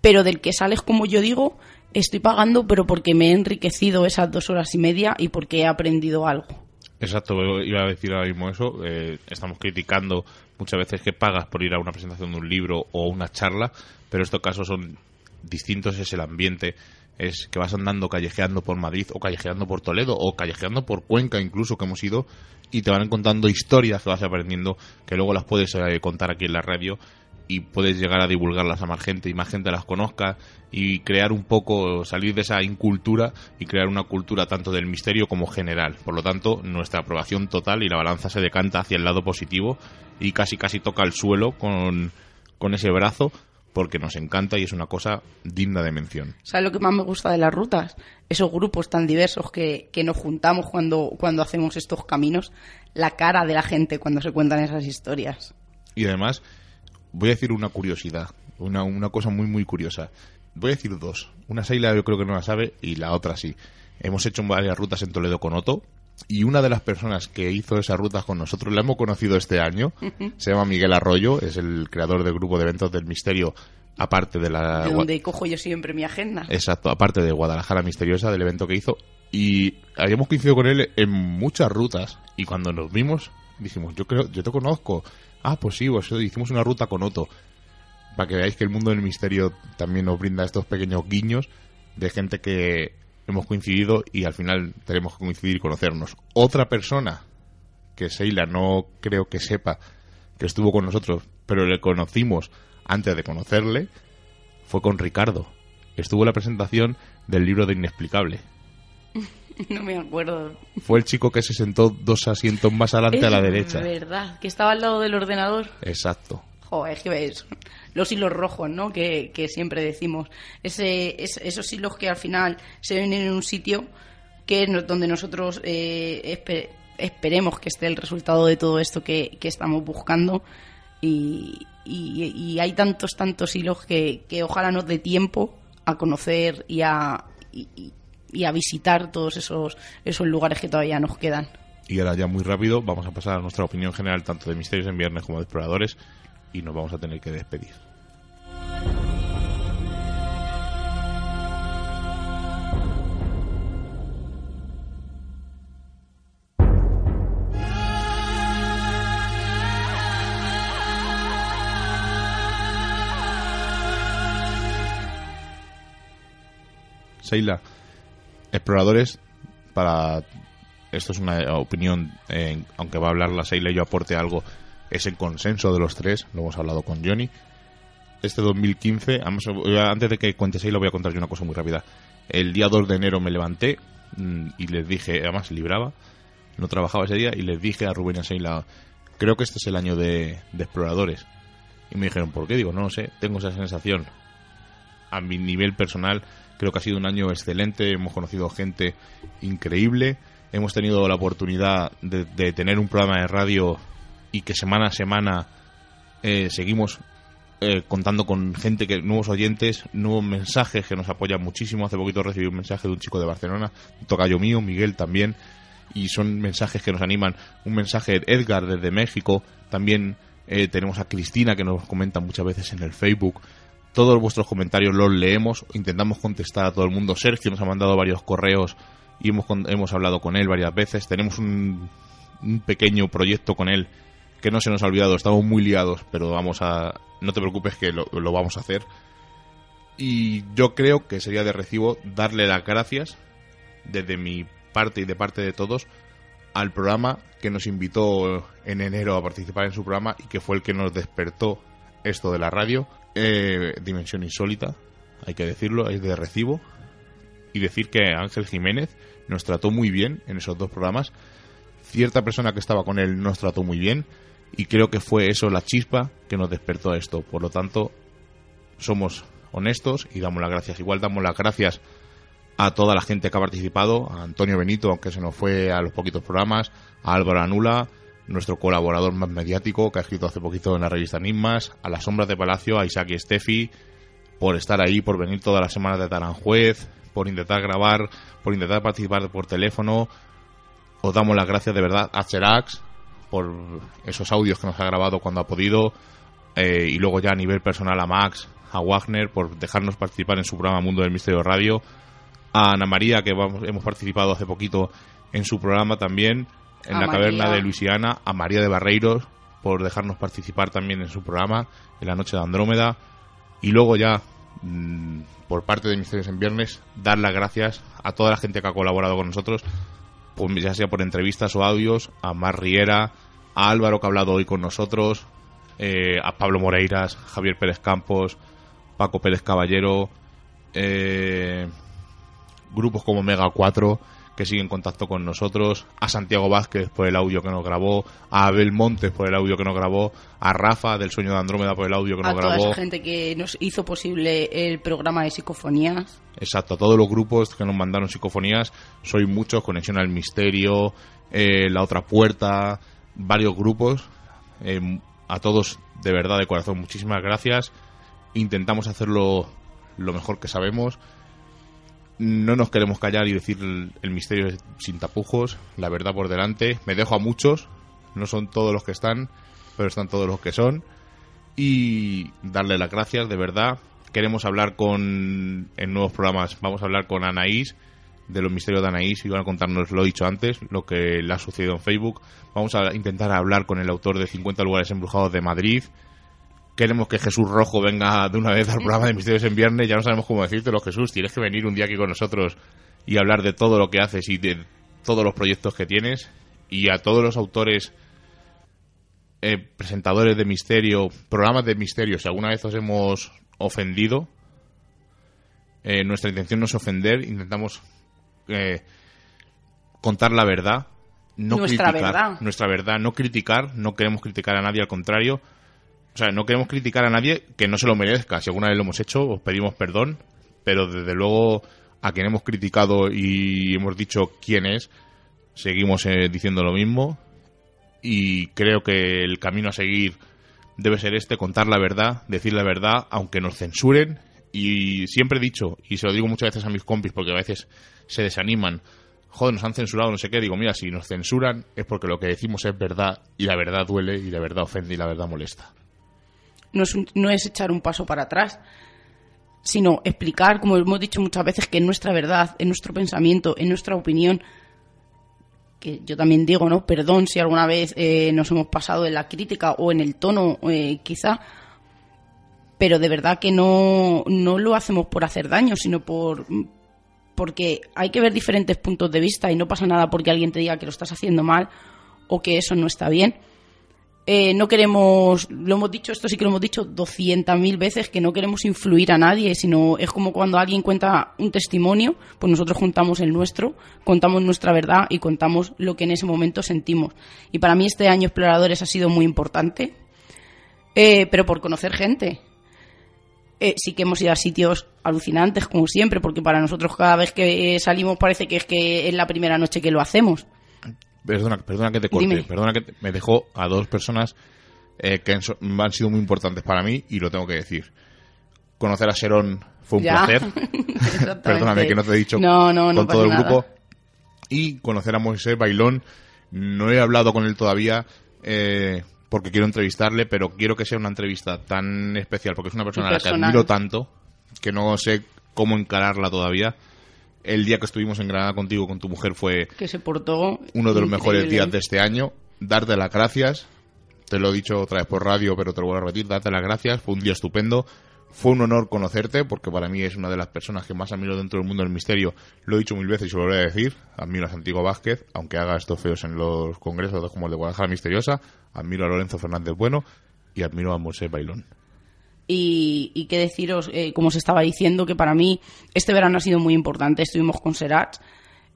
pero del que sales, como yo digo, estoy pagando, pero porque me he enriquecido esas dos horas y media y porque he aprendido algo. Exacto, iba a decir ahora mismo eso. eh, estamos criticando muchas veces que pagas por ir a una presentación de un libro o una charla, pero estos casos son distintos, es el ambiente, es que vas andando callejeando por Madrid o callejeando por Toledo o callejeando por Cuenca incluso que hemos ido y te van contando historias que vas aprendiendo que luego las puedes eh, contar aquí en la radio y puedes llegar a divulgarlas a más gente y más gente las conozca y crear un poco, salir de esa incultura y crear una cultura tanto del misterio como general. Por lo tanto, nuestra aprobación total y la balanza se decanta hacia el lado positivo y casi casi toca el suelo con, con ese brazo porque nos encanta y es una cosa digna de mención. ¿Sabes lo que más me gusta de las rutas? Esos grupos tan diversos que, que nos juntamos cuando, cuando hacemos estos caminos, la cara de la gente cuando se cuentan esas historias. Y además, voy a decir una curiosidad, una, una cosa muy, muy curiosa. Voy a decir dos. Una Seila yo creo que no la sabe y la otra sí. Hemos hecho varias rutas en Toledo con Otto y una de las personas que hizo esas rutas con nosotros la hemos conocido este año. Se llama Miguel Arroyo, es el creador del grupo de eventos del misterio, aparte de la... De donde cojo yo siempre mi agenda. Exacto, aparte de Guadalajara Misteriosa, del evento que hizo. Y habíamos coincidido con él en muchas rutas. Y cuando nos vimos, dijimos, yo creo, yo te conozco. Ah, pues sí, pues hicimos una ruta con Otto. Para que veáis que el mundo del misterio también nos brinda estos pequeños guiños de gente que hemos coincidido y al final tenemos que coincidir y conocernos. Otra persona que Seila no creo que sepa que estuvo con nosotros, pero le conocimos antes de conocerle, fue con Ricardo. Estuvo en la presentación del libro de Inexplicable. No me acuerdo. Fue el chico que se sentó dos asientos más adelante a la Es derecha. verdad, que estaba al lado del ordenador. Exacto. Joder, es que ves, los hilos rojos, ¿no? Que, que siempre decimos. Ese, es- esos hilos que al final se ven en un sitio que es donde nosotros eh, espe- esperemos que esté el resultado de todo esto que, que estamos buscando. Y, y- y hay tantos, tantos hilos que, que ojalá nos dé tiempo a conocer y a, y a visitar todos esos, esos lugares que todavía nos quedan. Y ahora ya muy rápido vamos a pasar a nuestra opinión general tanto de Misterios en Viernes como de Exploradores y nos vamos a tener que despedir. Seila, exploradores, para. Esto es una opinión, eh, aunque va a hablar la Seila y yo aporte algo, es el consenso de los tres, lo hemos hablado con Johnny. Este 2015, vamos, eh, antes de que cuente Seila, voy a contar yo una cosa muy rápida. El día 2 de enero me levanté mm, y les dije, además libraba, no trabajaba ese día, y les dije a Rubén y a creo que este es el año de, de exploradores. Y me dijeron, ¿por qué? Digo, no lo sé, tengo esa sensación a mi nivel personal creo que ha sido un año excelente, hemos conocido gente increíble, hemos tenido la oportunidad de, de tener un programa de radio y que semana a semana eh, seguimos eh, contando con gente que nuevos oyentes, nuevos mensajes que nos apoyan muchísimo. Hace poquito recibí un mensaje de un chico de Barcelona, un tocayo mío, Miguel también, y son mensajes que nos animan. Un mensaje de Edgar desde México, también eh, tenemos a Cristina que nos comenta muchas veces en el Facebook. Todos vuestros comentarios los leemos, intentamos contestar a todo el mundo. Sergio nos ha mandado varios correos y hemos, hemos hablado con él varias veces. Tenemos un, un pequeño proyecto con él que no se nos ha olvidado. Estamos muy liados, pero vamos a. No te preocupes que lo, vamos a hacer. Y yo creo que sería de recibo darle las gracias desde mi parte y de parte de todos al programa que nos invitó en enero a participar en su programa y que fue el que nos despertó esto de la radio. Eh, Dimensión Insólita, hay que decirlo, es de recibo. Y decir que Ángel Jiménez nos trató muy bien en esos dos programas. Cierta persona que estaba con él nos trató muy bien. Y creo que fue eso la chispa que nos despertó a esto. Por lo tanto, somos honestos y damos las gracias. Igual damos las gracias a toda la gente que ha participado, a Antonio Benito, aunque se nos fue a los poquitos programas, a Álvaro Anula, nuestro colaborador más mediático, que ha escrito hace poquito en la revista Enigmas, a las sombras de Palacio, a Isaac y Steffi, por estar ahí, por venir todas las semanas de Taranjuez, por intentar grabar, por intentar participar por teléfono. Os damos las gracias de verdad a Cherax por esos audios que nos ha grabado cuando ha podido. eh, y luego ya a nivel personal a Max, a Wagner por dejarnos participar en su programa Mundo del Misterio Radio, a Ana María, que vamos, hemos participado hace poquito en su programa también, en A la caverna de Luisiana, a María de Barreiros por dejarnos participar también en su programa, en la noche de Andrómeda, y luego ya, mm, por parte de Misterios en Viernes, dar las gracias a toda la gente que ha colaborado con nosotros, ya sea por entrevistas o audios, a Mar Riera, a Álvaro que ha hablado hoy con nosotros, eh, a Pablo Moreiras, Javier Pérez Campos, Paco Pérez Caballero, eh, grupos como Mega 4 que siguen en contacto con nosotros, a Santiago Vázquez por el audio que nos grabó, a Abel Montes por el audio que nos grabó, a Rafa del Sueño de Andrómeda por el audio que A nos toda grabó. esa gente que nos hizo posible el programa de psicofonías. Exacto, a todos los grupos que nos mandaron psicofonías, soy muchos, Conexión al Misterio, eh, La Otra Puerta, varios grupos, eh, a todos de verdad de corazón, muchísimas gracias, intentamos hacerlo lo mejor que sabemos, no nos queremos callar y decir el, misterio sin tapujos, la verdad por delante, me dejo a muchos, no son todos los que están, pero están todos los que son, y darle las gracias, de verdad. Queremos hablar con, en nuevos programas, vamos a hablar con Anaís, de los misterios de Anaís, y van a contarnos, lo dicho antes, lo que le ha sucedido en Facebook. Vamos a intentar hablar con el autor de 50 lugares embrujados de Madrid. Queremos que Jesús Rojo venga de una vez al programa de Misterios en Viernes. Ya no sabemos cómo decírtelo, Jesús. Tienes que venir un día aquí con nosotros y hablar de todo lo que haces y de todos los proyectos que tienes. Y a todos los autores eh, presentadores de misterio, programas de misterio, si alguna vez os hemos ofendido, eh, nuestra intención no es ofender, intentamos eh, contar la verdad, no Nuestra criticar, verdad. nuestra verdad, no criticar, no queremos criticar a nadie, al contrario, o sea, no queremos criticar a nadie que no se lo merezca. Si alguna vez lo hemos hecho, os pedimos perdón, pero desde luego a quien hemos criticado y hemos dicho quién es, seguimos eh, diciendo lo mismo y creo que el camino a seguir debe ser este, contar la verdad, decir la verdad, aunque nos censuren. Y siempre he dicho, y se lo digo muchas veces a mis compis porque a veces se desaniman, joder, nos han censurado, no sé qué, digo, mira, si nos censuran es porque lo que decimos es verdad y la verdad duele y la verdad ofende y la verdad molesta. No es, un- no es echar un paso para atrás, sino explicar, como hemos dicho muchas veces, que es nuestra verdad, es nuestro pensamiento, es nuestra opinión. Que yo también digo, ¿no? Perdón si alguna vez eh, nos hemos pasado en la crítica o en el tono, eh, quizá. Pero de verdad que no, no lo hacemos por hacer daño, sino por porque hay que ver diferentes puntos de vista y no pasa nada porque alguien te diga que lo estás haciendo mal o que eso no está bien. Eh, no queremos, lo hemos dicho, esto sí que lo hemos dicho 200.000 veces, que no queremos influir a nadie, sino es como cuando alguien cuenta un testimonio, pues nosotros contamos el nuestro, contamos nuestra verdad y contamos lo que en ese momento sentimos. Y para mí este año Exploradores ha sido muy importante, eh, pero por conocer gente. Eh, sí que hemos ido a sitios alucinantes, como siempre, porque para nosotros cada vez que salimos parece que es que es la primera noche que lo hacemos. Perdona, perdona que te corte, Dime. perdona que te- me dejó a dos personas eh, que han, han sido muy importantes para mí y lo tengo que decir. Conocer a Serón fue un Ya. placer. Perdóname que no te he dicho No, no, no con todo el nada. grupo. Y conocer a Moisés Bailón. No he hablado con él todavía eh, porque quiero entrevistarle, pero quiero que sea una entrevista tan especial porque es una persona a la que admiro tanto que no sé cómo encararla todavía. El día que estuvimos en Granada contigo, con tu mujer, fue que se portó uno de los mejores días de este año. Darte las gracias. Te lo he dicho otra vez por radio, pero te lo vuelvo a repetir. Darte las gracias. Fue un día estupendo. Fue un honor conocerte, porque para mí es una de las personas que más admiro dentro del mundo del misterio. Lo he dicho mil veces y se lo volveré a decir. Admiro a Santiago Vázquez, aunque haga estos feos en los congresos como el de Guadalajara Misteriosa. Admiro a Lorenzo Fernández Bueno y admiro a Moisés Bailón. Y, qué deciros, eh, como os estaba diciendo, que para mí este verano ha sido muy importante. Estuvimos con Serach,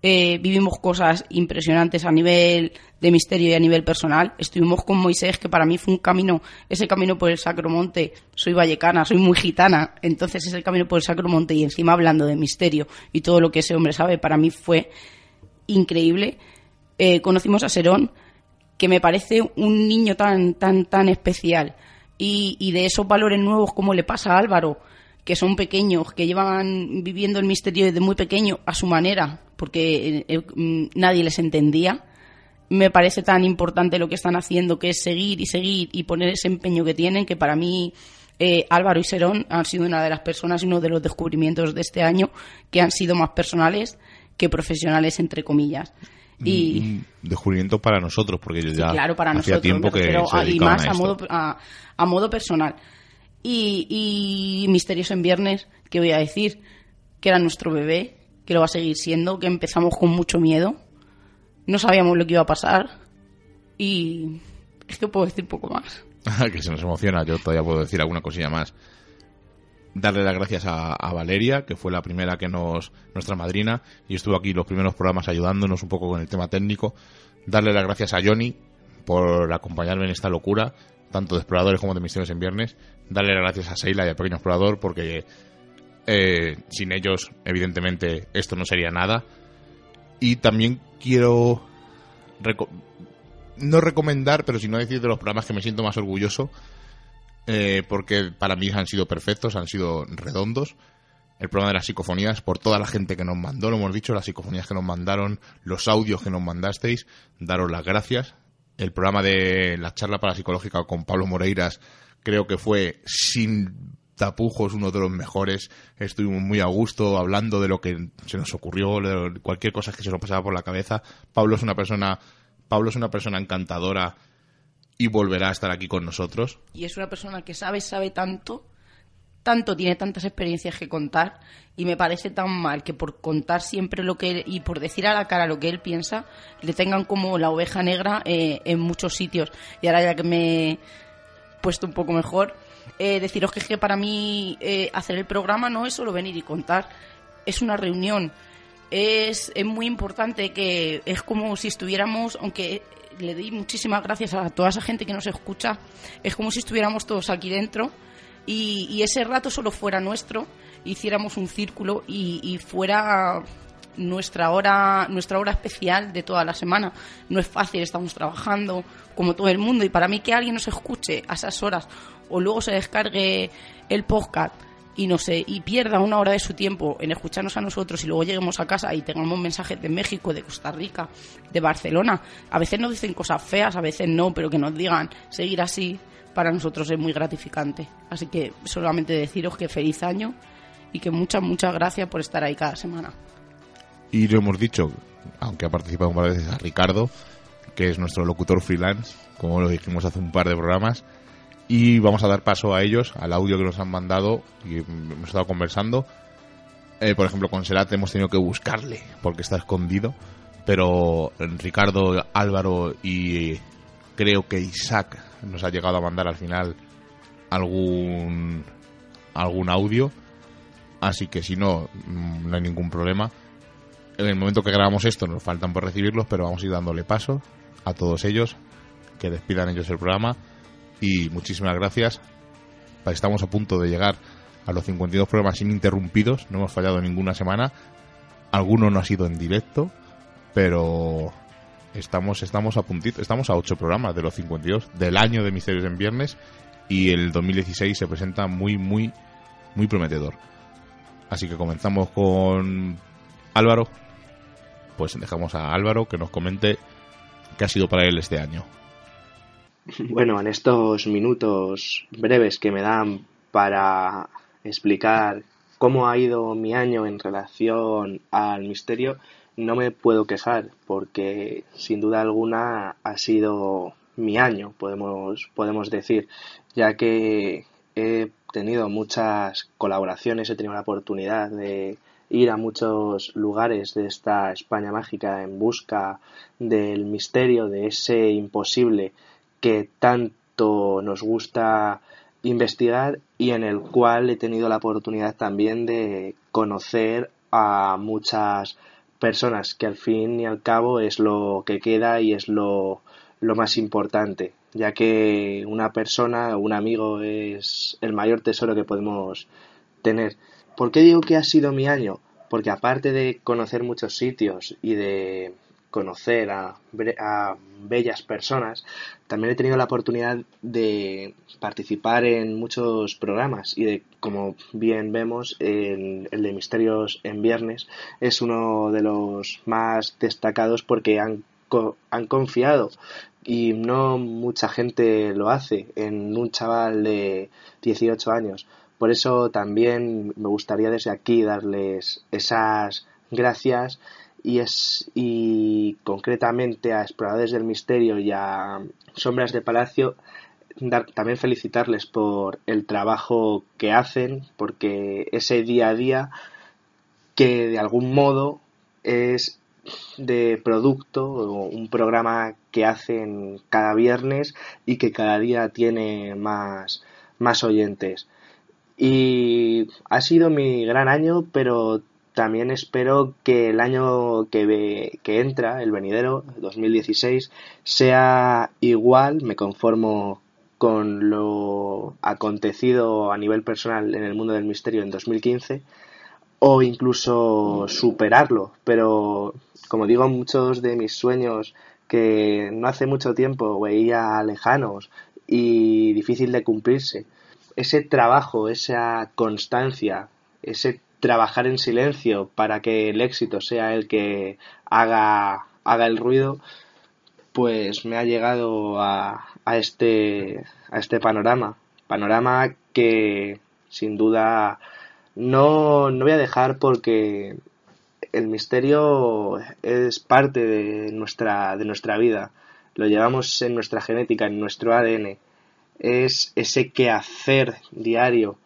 eh, vivimos cosas impresionantes a nivel de misterio y a nivel personal. Estuvimos con Moisés, que para mí fue un camino, ese camino por el Sacromonte. Soy vallecana, soy muy gitana, entonces ese camino por el Sacromonte y encima hablando de misterio y todo lo que ese hombre sabe, para mí fue increíble. Eh, conocimos a Serón, que me parece un niño tan, tan, tan especial. Y, y de esos valores nuevos, como le pasa a Álvaro, que son pequeños, que llevan viviendo el misterio desde muy pequeño a su manera, porque eh, eh, mm, nadie les entendía. Me parece tan importante lo que están haciendo, que es seguir y seguir y poner ese empeño que tienen, que para mí eh, Álvaro y Serón han sido una de las personas y uno de los descubrimientos de este año que han sido más personales que profesionales, entre comillas. Y, Un descubrimiento para nosotros, porque yo Sí, ya claro, para hacía nosotros, tiempo que refiero se a- y más a modo, a, a modo personal. Y, y Misterios en Viernes, que voy a decir, que era nuestro bebé, que lo va a seguir siendo, que empezamos con mucho miedo, no sabíamos lo que iba a pasar y es que puedo decir poco más. que se nos emociona, yo todavía puedo decir alguna cosilla más. Darle las gracias a, Valeria, que fue la primera que nos, nuestra madrina, y estuvo aquí los primeros programas ayudándonos un poco con el tema técnico. Darle las gracias a Johnny por acompañarme en esta locura, tanto de exploradores como de misiones en viernes. Darle las gracias a Seila y a Pequeño Explorador, porque eh, sin ellos, evidentemente, esto no sería nada. Y también quiero reco- no recomendar, pero sino decir de los programas que me siento más orgulloso, eh, porque para mí han sido perfectos, han sido redondos. El programa de las psicofonías, por toda la gente que nos mandó, lo hemos dicho, las psicofonías que nos mandaron, los audios que nos mandasteis, daros las gracias. El programa de la charla parapsicológica con Pablo Moreiras, creo que fue sin tapujos uno de los mejores. Estuvimos muy a gusto hablando de lo que se nos ocurrió, cualquier cosa que se nos pasaba por la cabeza. Pablo es una persona, Pablo es una persona encantadora y volverá a estar aquí con nosotros. Y es una persona que sabe, sabe tanto, tanto, tiene tantas experiencias que contar y me parece tan mal que por contar siempre lo que él, y por decir a la cara lo que él piensa, le tengan como la oveja negra eh, en muchos sitios. Y ahora ya que me he puesto un poco mejor, eh, deciros que es que para mí eh, hacer el programa no es solo venir y contar, es una reunión. Es, es muy importante que es como si estuviéramos, aunque le doy muchísimas gracias a toda esa gente que nos escucha, es como si estuviéramos todos aquí dentro y, ese rato solo fuera nuestro, hiciéramos un círculo y, y fuera nuestra hora nuestra hora especial de toda la semana. No es fácil, estamos trabajando como todo el mundo y para mí que alguien nos escuche a esas horas o luego se descargue el podcast y no sé y pierda una hora de su tiempo en escucharnos a nosotros y luego lleguemos a casa y tengamos mensajes de México, de Costa Rica, de Barcelona. A veces nos dicen cosas feas, a veces no, pero que nos digan seguir así para nosotros es muy gratificante. Así que solamente deciros que feliz año y que muchas, muchas gracias por estar ahí cada semana. Y lo hemos dicho, aunque ha participado un par de veces a Ricardo, que es nuestro locutor freelance, como lo dijimos hace un par de programas. Y vamos a dar paso a ellos, al audio que nos han mandado y hemos estado conversando. Eh, por ejemplo, con Serat hemos tenido que buscarle porque está escondido. Pero Ricardo, Álvaro y creo que Isaac nos ha llegado a mandar al final algún algún audio. Así que si no, mm, no hay ningún problema. En el momento que grabamos esto nos faltan por recibirlos, pero vamos a ir dándole paso a todos ellos, que despidan ellos el programa. Y muchísimas gracias. Estamos a punto de llegar a los 52 programas ininterrumpidos, no hemos fallado ninguna semana. Alguno no ha sido en directo, pero estamos, estamos a puntito, estamos a 8 programas de los 52 del año de Misterios en Viernes y el 2016 se presenta muy, muy, muy prometedor. Así que comenzamos con Álvaro. Pues dejamos a Álvaro que nos comente qué ha sido para él este año. Bueno, en estos minutos breves que me dan para explicar cómo ha ido mi año en relación al misterio, no me puedo quejar porque sin duda alguna ha sido mi año, podemos, podemos decir, ya que he tenido muchas colaboraciones, he tenido la oportunidad de ir a muchos lugares de esta España mágica en busca del misterio, de ese imposible que tanto nos gusta investigar y en el cual he tenido la oportunidad también de conocer a muchas personas que al fin y al cabo es lo que queda y es lo, lo más importante ya que una persona un amigo es el mayor tesoro que podemos tener ¿por qué digo que ha sido mi año? porque aparte de conocer muchos sitios y de conocer a, a, bellas personas, también he tenido la oportunidad de participar en muchos programas y de, como bien vemos, el, el, de Misterios en Viernes es uno de los más destacados porque han han confiado y no mucha gente lo hace en un chaval de 18 años. Por eso también me gustaría desde aquí darles esas gracias y, es, y concretamente a Exploradores del Misterio y a Sombras de Palacio también felicitarles por el trabajo que hacen, porque ese día a día que de algún modo es de producto o un programa que hacen cada viernes y que cada día tiene más, más oyentes. Y ha sido mi gran año, pero también espero que el año que, que entra, el venidero, 2016, sea igual. Me conformo con lo acontecido a nivel personal en el mundo del misterio en 2015 o incluso superarlo. Pero, como digo, muchos de mis sueños que no hace mucho tiempo veía lejanos y difícil de cumplirse, ese trabajo, esa constancia, ese trabajar en silencio para que el éxito sea el que haga, haga el ruido, pues me ha llegado a, a, este, a este panorama. Panorama que sin duda no, no voy a dejar porque el misterio es parte de nuestra, de nuestra vida. Lo llevamos en nuestra genética, en nuestro ADN. Es ese quehacer diario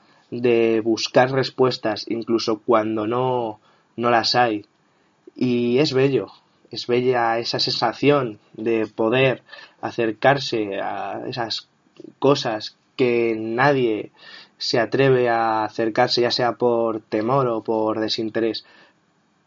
de buscar respuestas incluso cuando no, no las hay. Y es bello, es bella esa sensación de poder acercarse a esas cosas que nadie se atreve a acercarse, ya sea por temor o por desinterés.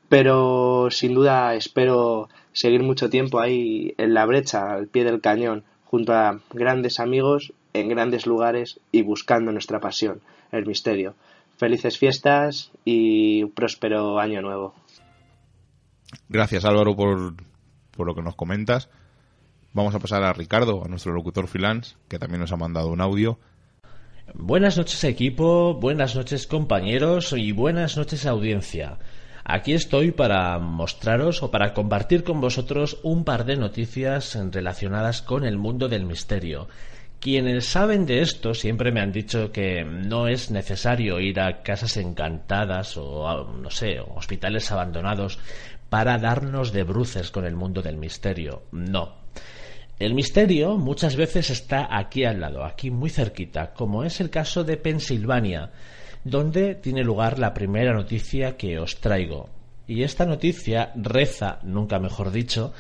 Pero sin duda espero seguir mucho tiempo ahí en la brecha, al pie del cañón, junto a grandes amigos en grandes lugares y buscando nuestra pasión, el misterio. Felices fiestas y próspero año nuevo. Gracias Álvaro por, por lo que nos comentas. Vamos a pasar a Ricardo, a nuestro locutor freelance, que también nos ha mandado un audio. Buenas noches equipo, buenas noches compañeros y buenas noches audiencia. Aquí estoy para mostraros o para compartir con vosotros un par de noticias relacionadas con el mundo del misterio. Quienes saben de esto siempre me han dicho que no es necesario ir a casas encantadas o, no sé, hospitales abandonados para darnos de bruces con el mundo del misterio. No. El misterio muchas veces está aquí al lado, aquí muy cerquita, como es el caso de Pensilvania, donde tiene lugar la primera noticia que os traigo. Y esta noticia reza, nunca mejor dicho,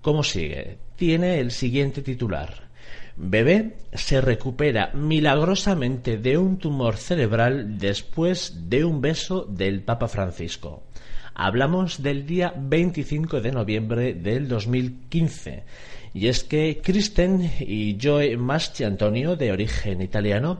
como sigue. Tiene el siguiente titular. Bebé se recupera milagrosamente de un tumor cerebral después de un beso del Papa Francisco. Hablamos del día 25 de noviembre del 2015. Y es que Kristen y Joe Maschi Antonio, de origen italiano,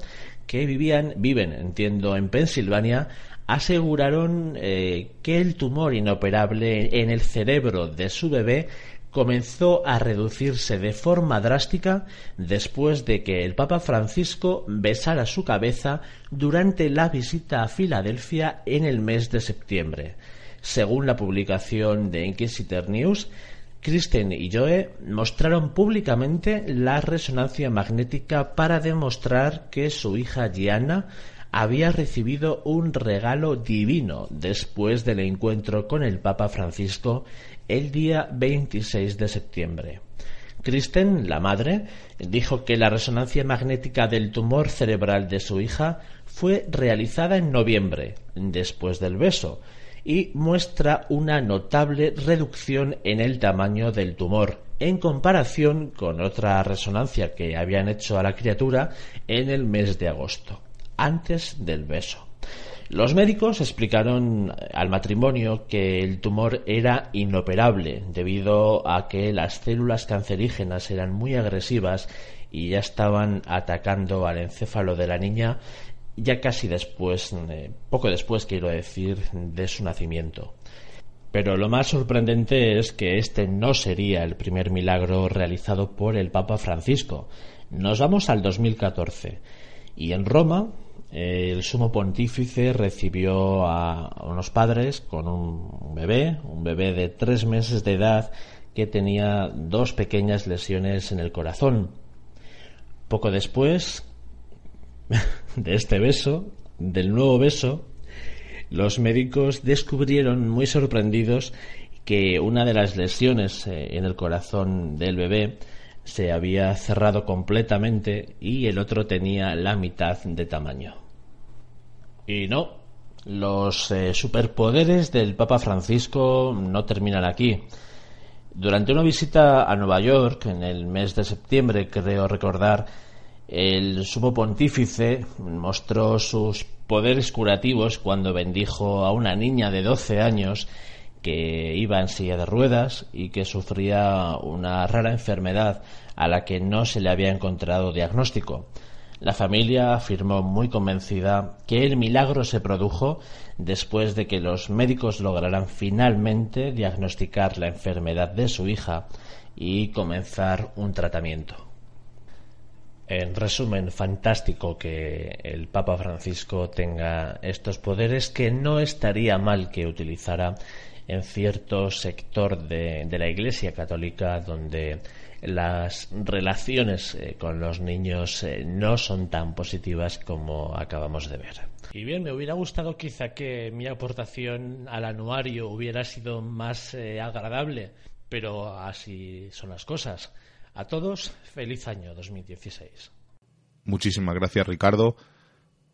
que vivían, viven, entiendo, en Pensilvania, aseguraron eh, que el tumor inoperable en el cerebro de su bebé comenzó a reducirse de forma drástica después de que el Papa Francisco besara su cabeza durante la visita a Filadelfia en el mes de septiembre. Según la publicación de Inquisitor News, Kristen y Joe mostraron públicamente la resonancia magnética para demostrar que su hija Gianna había recibido un regalo divino después del encuentro con el Papa Francisco el día 26 de septiembre. Kristen, la madre, dijo que la resonancia magnética del tumor cerebral de su hija fue realizada en noviembre, después del beso, y muestra una notable reducción en el tamaño del tumor en comparación con otra resonancia que habían hecho a la criatura en el mes de agosto, antes del beso. Los médicos explicaron al matrimonio que el tumor era inoperable debido a que las células cancerígenas eran muy agresivas y ya estaban atacando al encéfalo de la niña ya casi después, eh, poco después quiero decir, de su nacimiento. Pero lo más sorprendente es que este no sería el primer milagro realizado por el Papa Francisco. Nos vamos al 2014 y en Roma el sumo pontífice recibió a unos padres con un bebé, un bebé de tres meses de edad que tenía dos pequeñas lesiones en el corazón. Poco después de este beso, del nuevo beso, los médicos descubrieron muy sorprendidos que una de las lesiones eh, en el corazón del bebé se había cerrado completamente y el otro tenía la mitad de tamaño. Y no, los eh, superpoderes del Papa Francisco no terminan aquí. Durante una visita a Nueva York en el mes de septiembre, creo recordar, el sumo pontífice mostró sus poderes curativos cuando bendijo a una niña de 12 años que iba en silla de ruedas y que sufría una rara enfermedad a la que no se le había encontrado diagnóstico. La familia afirmó muy convencida que el milagro se produjo después de que los médicos lograran finalmente diagnosticar la enfermedad de su hija y comenzar un tratamiento. En resumen, fantástico que el Papa Francisco tenga estos poderes que no estaría mal que utilizara en cierto sector de, la Iglesia Católica donde las relaciones eh, con los niños eh, no son tan positivas como acabamos de ver. Y bien, me hubiera gustado quizá que mi aportación al anuario hubiera sido más eh, agradable, pero así son las cosas. A todos, feliz año 2016. Muchísimas gracias, Ricardo.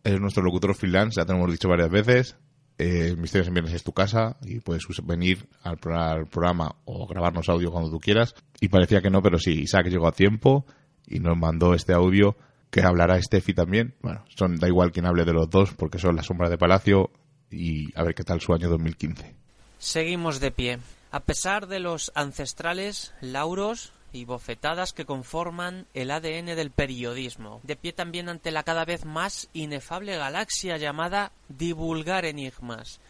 Es nuestro locutor freelance, ya te lo hemos dicho varias veces eh, Misterios en Viernes es tu casa y puedes venir al, programa o grabarnos audio cuando tú quieras. Y parecía que no, pero sí, Isaac llegó a tiempo y nos mandó este audio que hablará Steffi también. Bueno, son, da igual quien hable de los dos porque son la sombra de Palacio y a ver qué tal su año 2015. Seguimos de pie. A pesar de los ancestrales lauros, y bofetadas que conforman el ADN del periodismo, de pie también ante la cada vez más inefable galaxia llamada divulgar enigmas,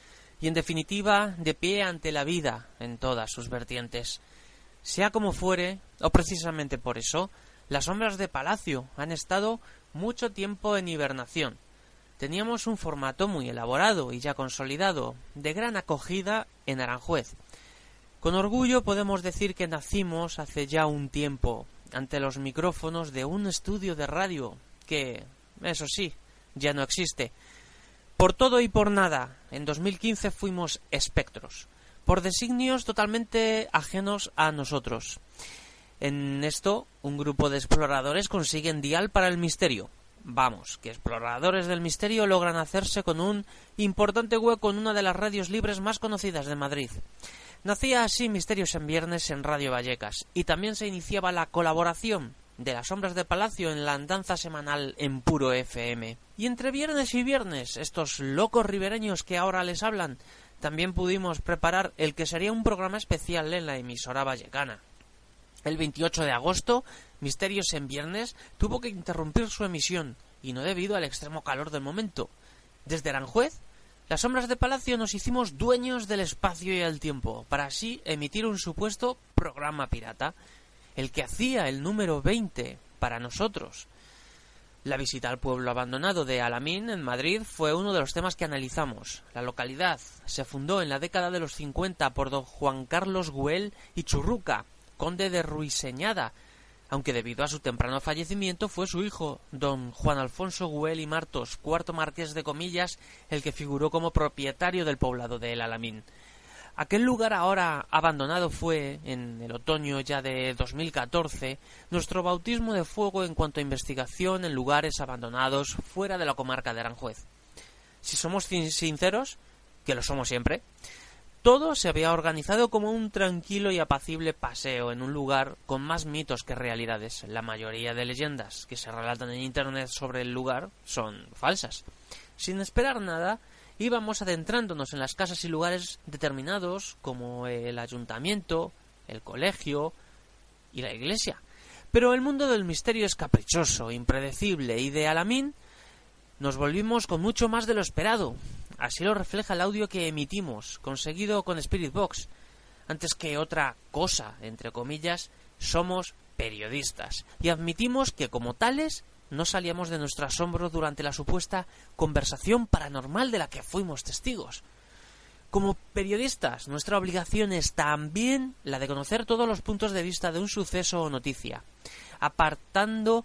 y en definitiva de pie ante la vida en todas sus vertientes. Sea como fuere, o precisamente por eso, las sombras de Palacio han estado mucho tiempo en hibernación. Teníamos un formato muy elaborado y ya consolidado, de gran acogida en Aranjuez, con orgullo podemos decir que nacimos hace ya un tiempo ante los micrófonos de un estudio de radio que, eso sí, ya no existe. Por todo y por nada, en 2015 fuimos espectros, por designios totalmente ajenos a nosotros. En esto, un grupo de exploradores consiguen dial para el misterio. Vamos, que exploradores del misterio logran hacerse con un importante hueco en una de las radios libres más conocidas de Madrid. Nacía así Misterios en Viernes en Radio Vallecas y también se iniciaba la colaboración de las sombras de Palacio en la andanza semanal en puro FM. Y entre viernes y viernes, estos locos ribereños que ahora les hablan, también pudimos preparar el que sería un programa especial en la emisora vallecana. El 28 de agosto, Misterios en Viernes tuvo que interrumpir su emisión, y no debido al extremo calor del momento. Desde Aranjuez las sombras de Palacio nos hicimos dueños del espacio y el tiempo, para así emitir un supuesto programa pirata, el que hacía el número 20 para nosotros. La visita al pueblo abandonado de Alamín, en Madrid, fue uno de los temas que analizamos. La localidad se fundó en la década de los 50 por don Juan Carlos Güell y Churruca, conde de Ruiseñada, aunque debido a su temprano fallecimiento fue su hijo, don Juan Alfonso Güell y Martos, cuarto marqués de Comillas, el que figuró como propietario del poblado de El Alamín. Aquel lugar ahora abandonado fue, en el otoño ya de 2014, nuestro bautismo de fuego en cuanto a investigación en lugares abandonados fuera de la comarca de Aranjuez. Si somos sinceros, que lo somos siempre, todo se había organizado como un tranquilo y apacible paseo en un lugar con más mitos que realidades. La mayoría de leyendas que se relatan en Internet sobre el lugar son falsas. Sin esperar nada, íbamos adentrándonos en las casas y lugares determinados como el ayuntamiento, el colegio y la iglesia. Pero el mundo del misterio es caprichoso, impredecible y de Alamín nos volvimos con mucho más de lo esperado. Así lo refleja el audio que emitimos, conseguido con Spirit Box. Antes que otra cosa, entre comillas, somos periodistas y admitimos que como tales no salíamos de nuestro asombro durante la supuesta conversación paranormal de la que fuimos testigos. Como periodistas, nuestra obligación es también la de conocer todos los puntos de vista de un suceso o noticia, apartando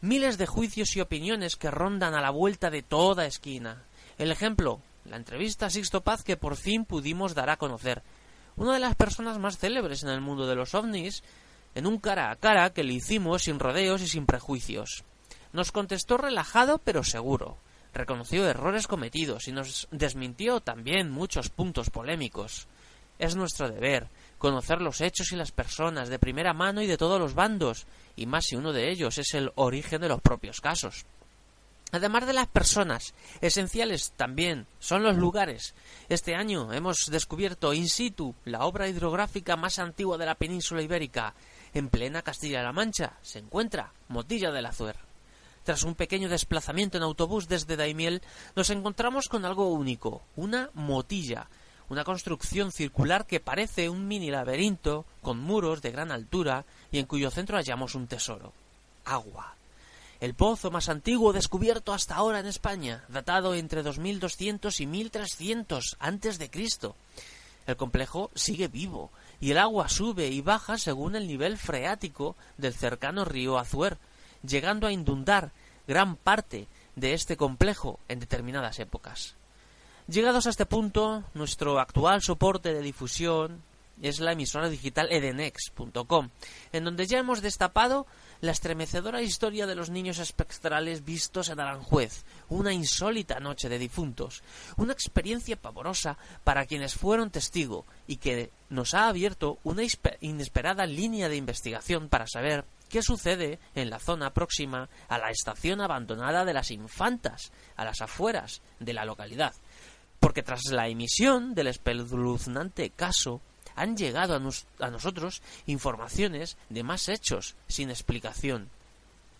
miles de juicios y opiniones que rondan a la vuelta de toda esquina. El ejemplo, la entrevista a Sixto Paz que por fin pudimos dar a conocer. Una de las personas más célebres en el mundo de los ovnis, en un cara a cara que le hicimos sin rodeos y sin prejuicios. Nos contestó relajado pero seguro, reconoció errores cometidos y nos desmintió también muchos puntos polémicos. Es nuestro deber conocer los hechos y las personas de primera mano y de todos los bandos, y más si uno de ellos es el origen de los propios casos. Además de las personas, esenciales también son los lugares. Este año hemos descubierto in situ la obra hidrográfica más antigua de la península ibérica. En plena Castilla-La Mancha se encuentra Motilla del Azuer. Tras un pequeño desplazamiento en autobús desde Daimiel, nos encontramos con algo único, una motilla, una construcción circular que parece un mini laberinto con muros de gran altura y en cuyo centro hallamos un tesoro. Agua. El pozo más antiguo descubierto hasta ahora en España, datado entre 2200 y 1300 antes de Cristo. El complejo sigue vivo y el agua sube y baja según el nivel freático del cercano río Azuer, llegando a inundar gran parte de este complejo en determinadas épocas. Llegados a este punto, nuestro actual soporte de difusión es la emisora digital edenex.com, en donde ya hemos destapado la estremecedora historia de los niños espectrales vistos en Aranjuez, una insólita noche de difuntos, una experiencia pavorosa para quienes fueron testigo y que nos ha abierto una inesperada línea de investigación para saber qué sucede en la zona próxima a la estación abandonada de las Infantas, a las afueras de la localidad. Porque tras la emisión del espeluznante caso, han llegado a, nosotros informaciones de más hechos sin explicación.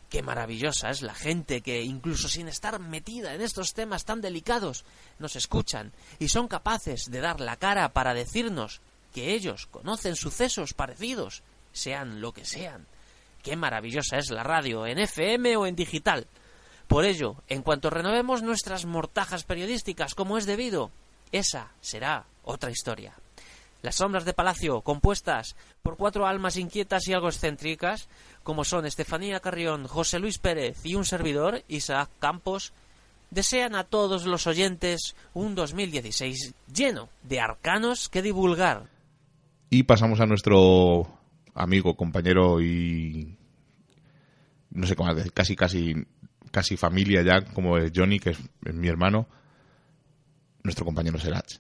Qué maravillosa es la gente que, incluso sin estar metida en estos temas tan delicados, nos escuchan y son capaces de dar la cara para decirnos que ellos conocen sucesos parecidos, sean lo que sean. Qué maravillosa es la radio, en FM o en digital. Por ello, en cuanto renovemos nuestras mortajas periodísticas como es debido, esa será otra historia. Las sombras de Palacio, compuestas por cuatro almas inquietas y algo excéntricas, como son Estefanía Carrión, José Luis Pérez y un servidor, Isaac Campos, desean a todos los oyentes un 2016 lleno de arcanos que divulgar. Y pasamos a nuestro amigo, compañero y no sé cómo decir, casi casi casi familia ya, como es Johnny, que es, mi hermano, nuestro compañero Serach.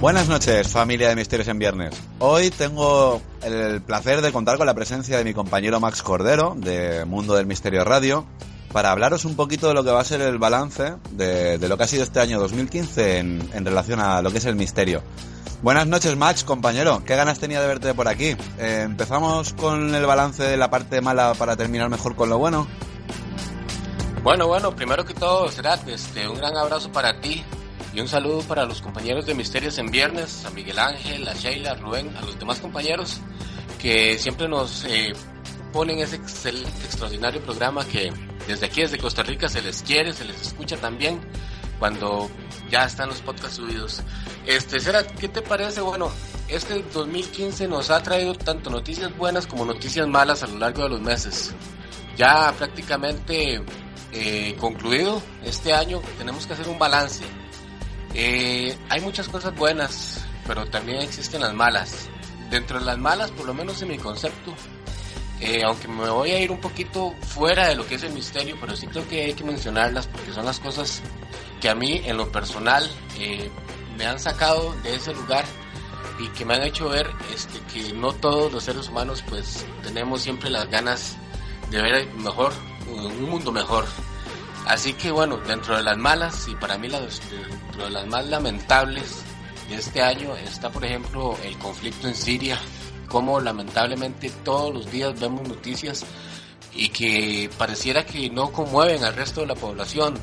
Buenas noches, familia de Misterios en Viernes. Hoy tengo el placer de contar con la presencia de mi compañero Max Cordero, de Mundo del Misterio Radio, para hablaros un poquito de lo que va a ser el balance de, lo que ha sido este año 2015 en, relación a lo que es el misterio. Buenas noches, Max, compañero. Qué ganas tenía de verte por aquí. Eh, Empezamos con el balance de la parte mala para terminar mejor con lo bueno. Bueno, bueno, primero que todo, Serat, este, un gran abrazo para ti, y un saludo para los compañeros de Misterios en Viernes, a Miguel Ángel, a Sheila, a Rubén, a los demás compañeros que siempre nos eh, ponen ese excelente, extraordinario programa que desde aquí, desde Costa Rica, se les quiere, se les escucha también cuando ya están los podcasts subidos. Este, Sera, ¿qué te parece? Bueno, este 2015 nos ha traído tanto noticias buenas como noticias malas a lo largo de los meses. Ya prácticamente eh, concluido este año, tenemos que hacer un balance eh, hay muchas cosas buenas, pero también existen las malas. Dentro de las malas, por lo menos en mi concepto, eh, aunque me voy a ir un poquito fuera de lo que es el misterio, pero sí creo que hay que mencionarlas porque son las cosas que a mí en lo personal eh, me han sacado de ese lugar y que me han hecho ver este, que no todos los seres humanos pues tenemos siempre las ganas de ver mejor, un mundo mejor. Así que bueno, dentro de las malas y para mí las, dentro de las más lamentables de este año está por ejemplo el conflicto en Siria, como lamentablemente todos los días vemos noticias y que pareciera que no conmueven al resto de la población.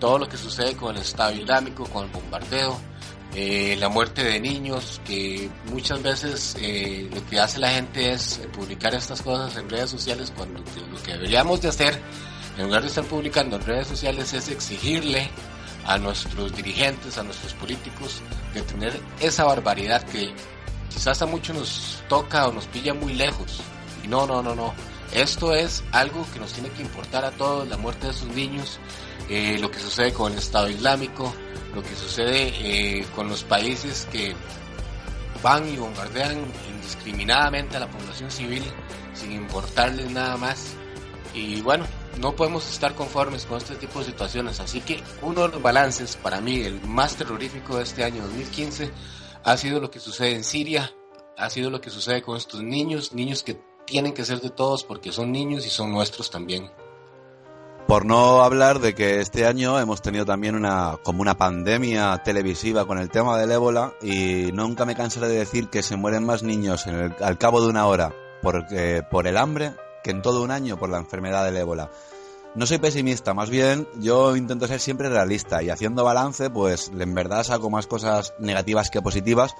Todo lo que sucede con el Estado Islámico, con el bombardeo, eh, la muerte de niños, que muchas veces eh, lo que hace la gente es publicar estas cosas en redes sociales cuando lo que deberíamos de hacer en lugar de estar publicando en redes sociales, es exigirle a nuestros dirigentes, a nuestros políticos, de tener esa barbaridad que quizás a muchos nos toca o nos pilla muy lejos. Y no, no, no, no. Esto es algo que nos tiene que importar a todos, la muerte de esos niños, eh, lo que sucede con el Estado Islámico, lo que sucede eh, con los países que van y bombardean indiscriminadamente a la población civil sin importarles nada más. Y bueno, no podemos estar conformes con este tipo de situaciones. Así que uno de los balances, para mí, el más terrorífico de este año 2015, ha sido lo que sucede en Siria, ha sido lo que sucede con estos niños, niños que tienen que ser de todos porque son niños y son nuestros también. Por no hablar de que este año hemos tenido también una como una pandemia televisiva con el tema del ébola y nunca me cansaré de decir que se mueren más niños al cabo de una hora por, eh, por el hambre que en todo un año por la enfermedad del ébola. No soy pesimista, más bien yo intento ser siempre realista y haciendo balance pues en verdad saco más cosas negativas que positivas,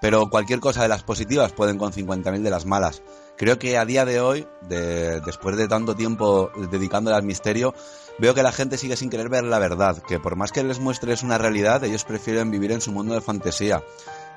pero cualquier cosa de las positivas pueden con 50.000 de las malas. Creo que a día de hoy, de- después de tanto tiempo dedicándole al misterio, veo que la gente sigue sin querer ver la verdad, que por más que les muestres una realidad, ellos prefieren vivir en su mundo de fantasía.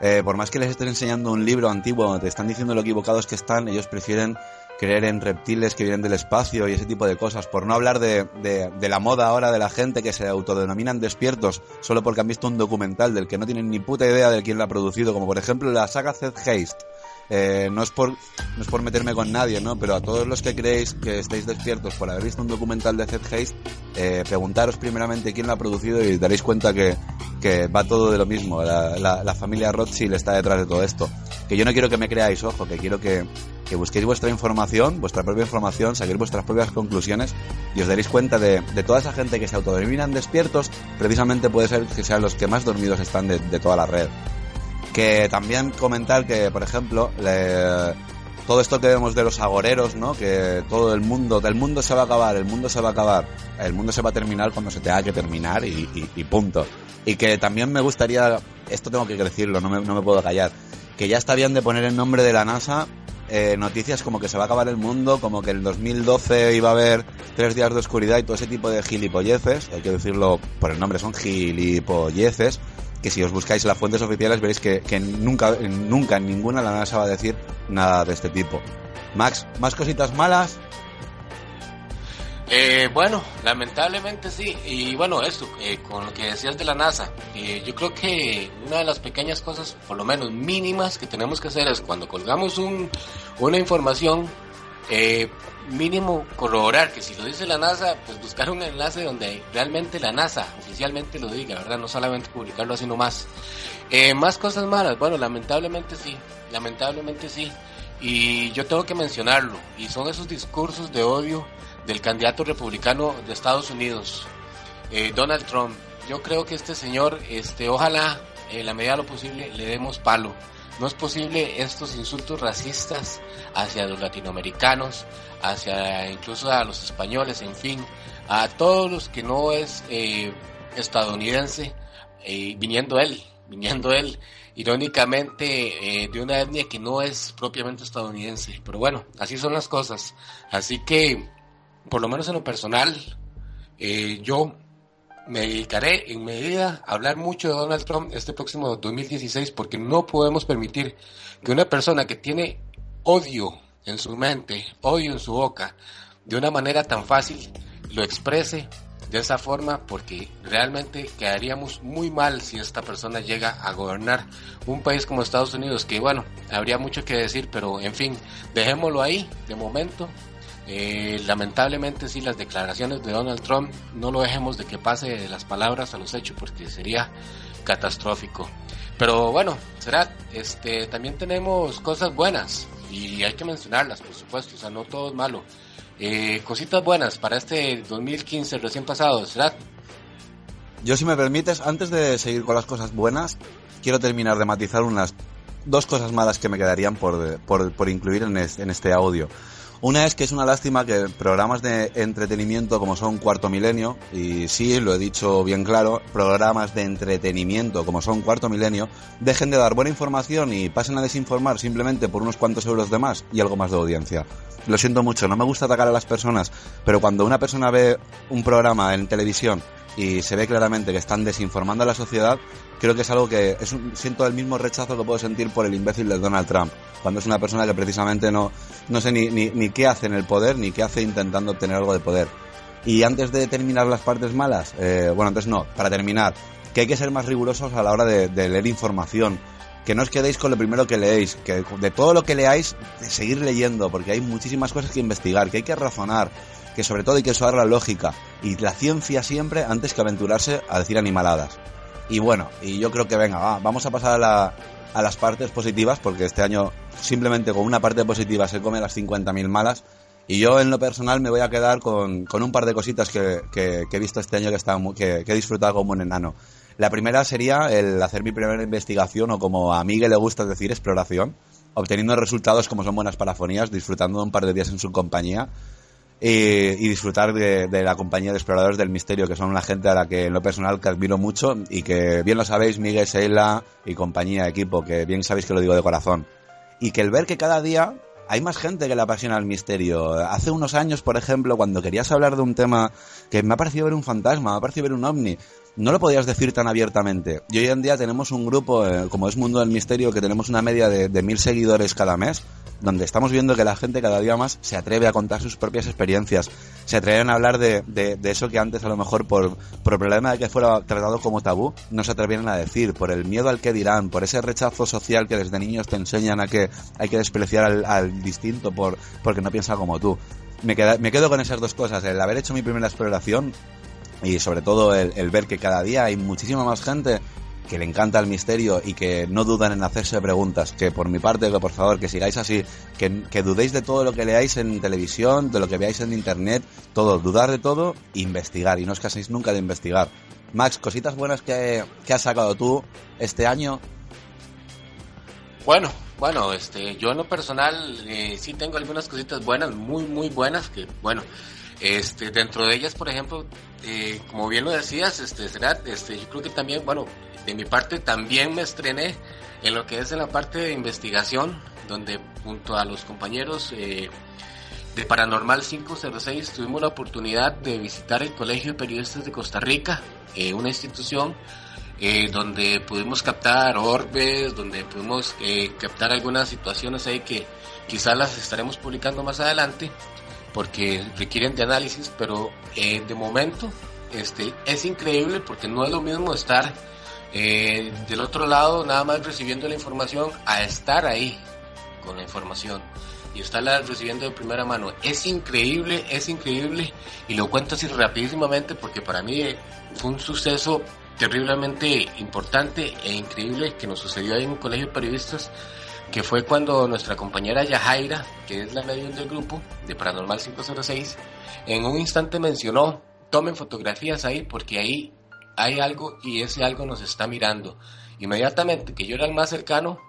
Eh, por más que les estés enseñando un libro antiguo te están diciendo lo equivocados que están, ellos prefieren creer en reptiles que vienen del espacio y ese tipo de cosas. Por no hablar de, de- de la moda ahora de la gente que se autodenominan despiertos solo porque han visto un documental del que no tienen ni puta idea de quién lo ha producido, como por ejemplo la saga Zed Haste. Eh, no, es por, no es por meterme con nadie, ¿no? Pero a todos los que creéis que estáis despiertos por haber visto un documental de Zed Haste, eh, preguntaros primeramente quién lo ha producido y daréis cuenta que, que va todo de lo mismo. La familia Rothschild está detrás de todo esto. Que yo no quiero que me creáis, ojo, que quiero que, que busquéis vuestra información, vuestra propia información, saquéis vuestras propias conclusiones y os daréis cuenta de, de toda esa gente que se autodenominan despiertos, precisamente puede ser que sean los que más dormidos están de, de toda la red. Que también comentar que, por ejemplo, todo esto que vemos de los agoreros, ¿no? Que todo el mundo, del mundo se va a acabar, el mundo se va a acabar, el mundo se va a terminar cuando se tenga que terminar y, punto. Y que también me gustaría, esto tengo que decirlo, no me, no me puedo callar, que ya está bien de poner el nombre de la NASA eh, noticias como que se va a acabar el mundo, como que en el 2012 iba a haber tres días de oscuridad y todo ese tipo de gilipolleces, hay que decirlo por el nombre, son gilipolleces, que si os buscáis las fuentes oficiales veréis que, que nunca, nunca ninguna la NASA va a decir nada de este tipo. Max, ¿más cositas malas? Eh, bueno, lamentablemente sí. Y bueno, esto, eh, con lo que decías de la NASA, eh, yo creo que una de las pequeñas cosas, por lo menos mínimas, que tenemos que hacer es cuando colgamos un, una información, eh, mínimo corroborar que si lo dice la NASA, pues buscar un enlace donde realmente la NASA oficialmente lo diga, ¿verdad? No solamente publicarlo así nomás. Eh, más cosas malas, bueno, lamentablemente sí, lamentablemente sí. Y yo tengo que mencionarlo, y son esos discursos de odio del candidato republicano de Estados Unidos, eh, Donald Trump. Yo creo que este señor, este, ojalá en la medida de lo posible le demos palo. No es posible estos insultos racistas hacia los latinoamericanos, hacia incluso a los españoles, en fin, a todos los que no es eh, estadounidense, eh, viniendo él, viniendo él, irónicamente, eh, de una etnia que no es propiamente estadounidense. Pero bueno, así son las cosas. Así que, por lo menos en lo personal, yo me dedicaré en medida a hablar mucho de Donald Trump este próximo 2016 porque no podemos permitir que una persona que tiene odio en su mente, odio en su boca, de una manera tan fácil, lo exprese de esa forma porque realmente quedaríamos muy mal si esta persona llega a gobernar un país como Estados Unidos, que bueno, habría mucho que decir, pero en fin, dejémoslo ahí de momento. Eh, lamentablemente sí, las declaraciones de Donald Trump no lo dejemos de que pase de las palabras a los hechos porque sería catastrófico. Pero bueno, será, este, también tenemos cosas buenas y hay que mencionarlas, por supuesto, o sea, no todo es malo. Eh, cositas buenas para este 2015 recién pasado, será. Yo, si me permites, antes de seguir con las cosas buenas, quiero terminar de matizar unas dos cosas malas que me quedarían por, por, incluir en este audio. Una es que es una lástima que programas de entretenimiento como son Cuarto Milenio, y sí, lo he dicho bien claro, programas de entretenimiento como son Cuarto Milenio, dejen de dar buena información y pasen a desinformar simplemente por unos cuantos euros de más y algo más de audiencia. Lo siento mucho, no me gusta atacar a las personas, pero cuando una persona ve un programa en televisión y se ve claramente que están desinformando a la sociedad, creo que es algo que es un- siento el mismo rechazo que puedo sentir por el imbécil de Donald Trump, cuando es una persona que precisamente no, no sé ni, ni, ni qué hace en el poder, ni qué hace intentando obtener algo de poder. Y antes de terminar las partes malas, eh, bueno, antes no, para terminar, que hay que ser más rigurosos a la hora de, leer información. Que no os quedéis con lo primero que leéis, que de todo lo que leáis, seguir leyendo, porque hay muchísimas cosas que investigar, que hay que razonar, que sobre todo hay que usar la lógica y la ciencia siempre antes que aventurarse a decir animaladas. Y bueno, y yo creo que venga, va, vamos a pasar a, la- a las partes positivas, porque este año simplemente con una parte positiva se come las 50.000 malas. Y yo en lo personal me voy a quedar con, un par de cositas que, he visto este año que, está que he disfrutado como un enano. La primera sería el hacer mi primera investigación o como a Miguel le gusta decir exploración, obteniendo resultados como son buenas parafonías, disfrutando de un par de días en su compañía eh, y disfrutar de, la compañía de exploradores del misterio, que son una gente a la que en lo personal que admiro mucho y que bien lo sabéis, Miguel, Sheila y compañía, equipo, que bien sabéis que lo digo de corazón. Y que el ver que cada día hay más gente que le apasiona el misterio. Hace unos años, por ejemplo, cuando querías hablar de un tema que me ha parecido ver un fantasma, me ha parecido ver un ovni, no lo podías decir tan abiertamente. Y hoy en día tenemos un grupo, eh, como es Mundo del Misterio, que tenemos una media de, mil seguidores cada mes, donde estamos viendo que la gente cada día más se atreve a contar sus propias experiencias, se atreven a hablar de, de- de eso que antes a lo mejor por, por el problema de que fuera tratado como tabú, no se atrevieron a decir, por el miedo al que dirán, por ese rechazo social que desde niños te enseñan a que hay que despreciar al, al distinto por, porque no piensa como tú. Me, queda- me quedo con esas dos cosas, el haber hecho mi primera exploración y sobre todo el, ver que cada día hay muchísima más gente que le encanta el misterio y que no dudan en hacerse preguntas. Que por mi parte, que por favor, que sigáis así, que, que dudéis de todo lo que leáis en televisión, de lo que veáis en internet, todo, dudar de todo, investigar y no os caséis nunca de investigar. Max, cositas buenas que, que has sacado tú este año. Bueno, bueno, este, yo en lo personal eh, sí tengo algunas cositas buenas, muy, muy buenas, que bueno, este, dentro de ellas, por ejemplo, eh, como bien lo decías, este, Será, este, yo creo que también, bueno, de mi parte también me estrené en lo que es en la parte de investigación, donde junto a los compañeros eh, de Paranormal 506 tuvimos la oportunidad de visitar el Colegio de Periodistas de Costa Rica, eh, una institución eh, donde pudimos captar orbes, donde pudimos eh, captar algunas situaciones ahí que quizás las estaremos publicando más adelante porque requieren de análisis, pero eh, de momento este, es increíble porque no es lo mismo estar eh, del otro lado nada más recibiendo la información a estar ahí con la información y estarla recibiendo de primera mano. Es increíble, es increíble y lo cuento así rapidísimamente porque para mí fue un suceso terriblemente importante e increíble que nos sucedió en un colegio de periodistas que fue cuando nuestra compañera Yajaira, que es la medium del grupo de Paranormal 506, en un instante mencionó, tomen fotografías ahí porque ahí hay algo y ese algo nos está mirando. Inmediatamente que yo era el más cercano,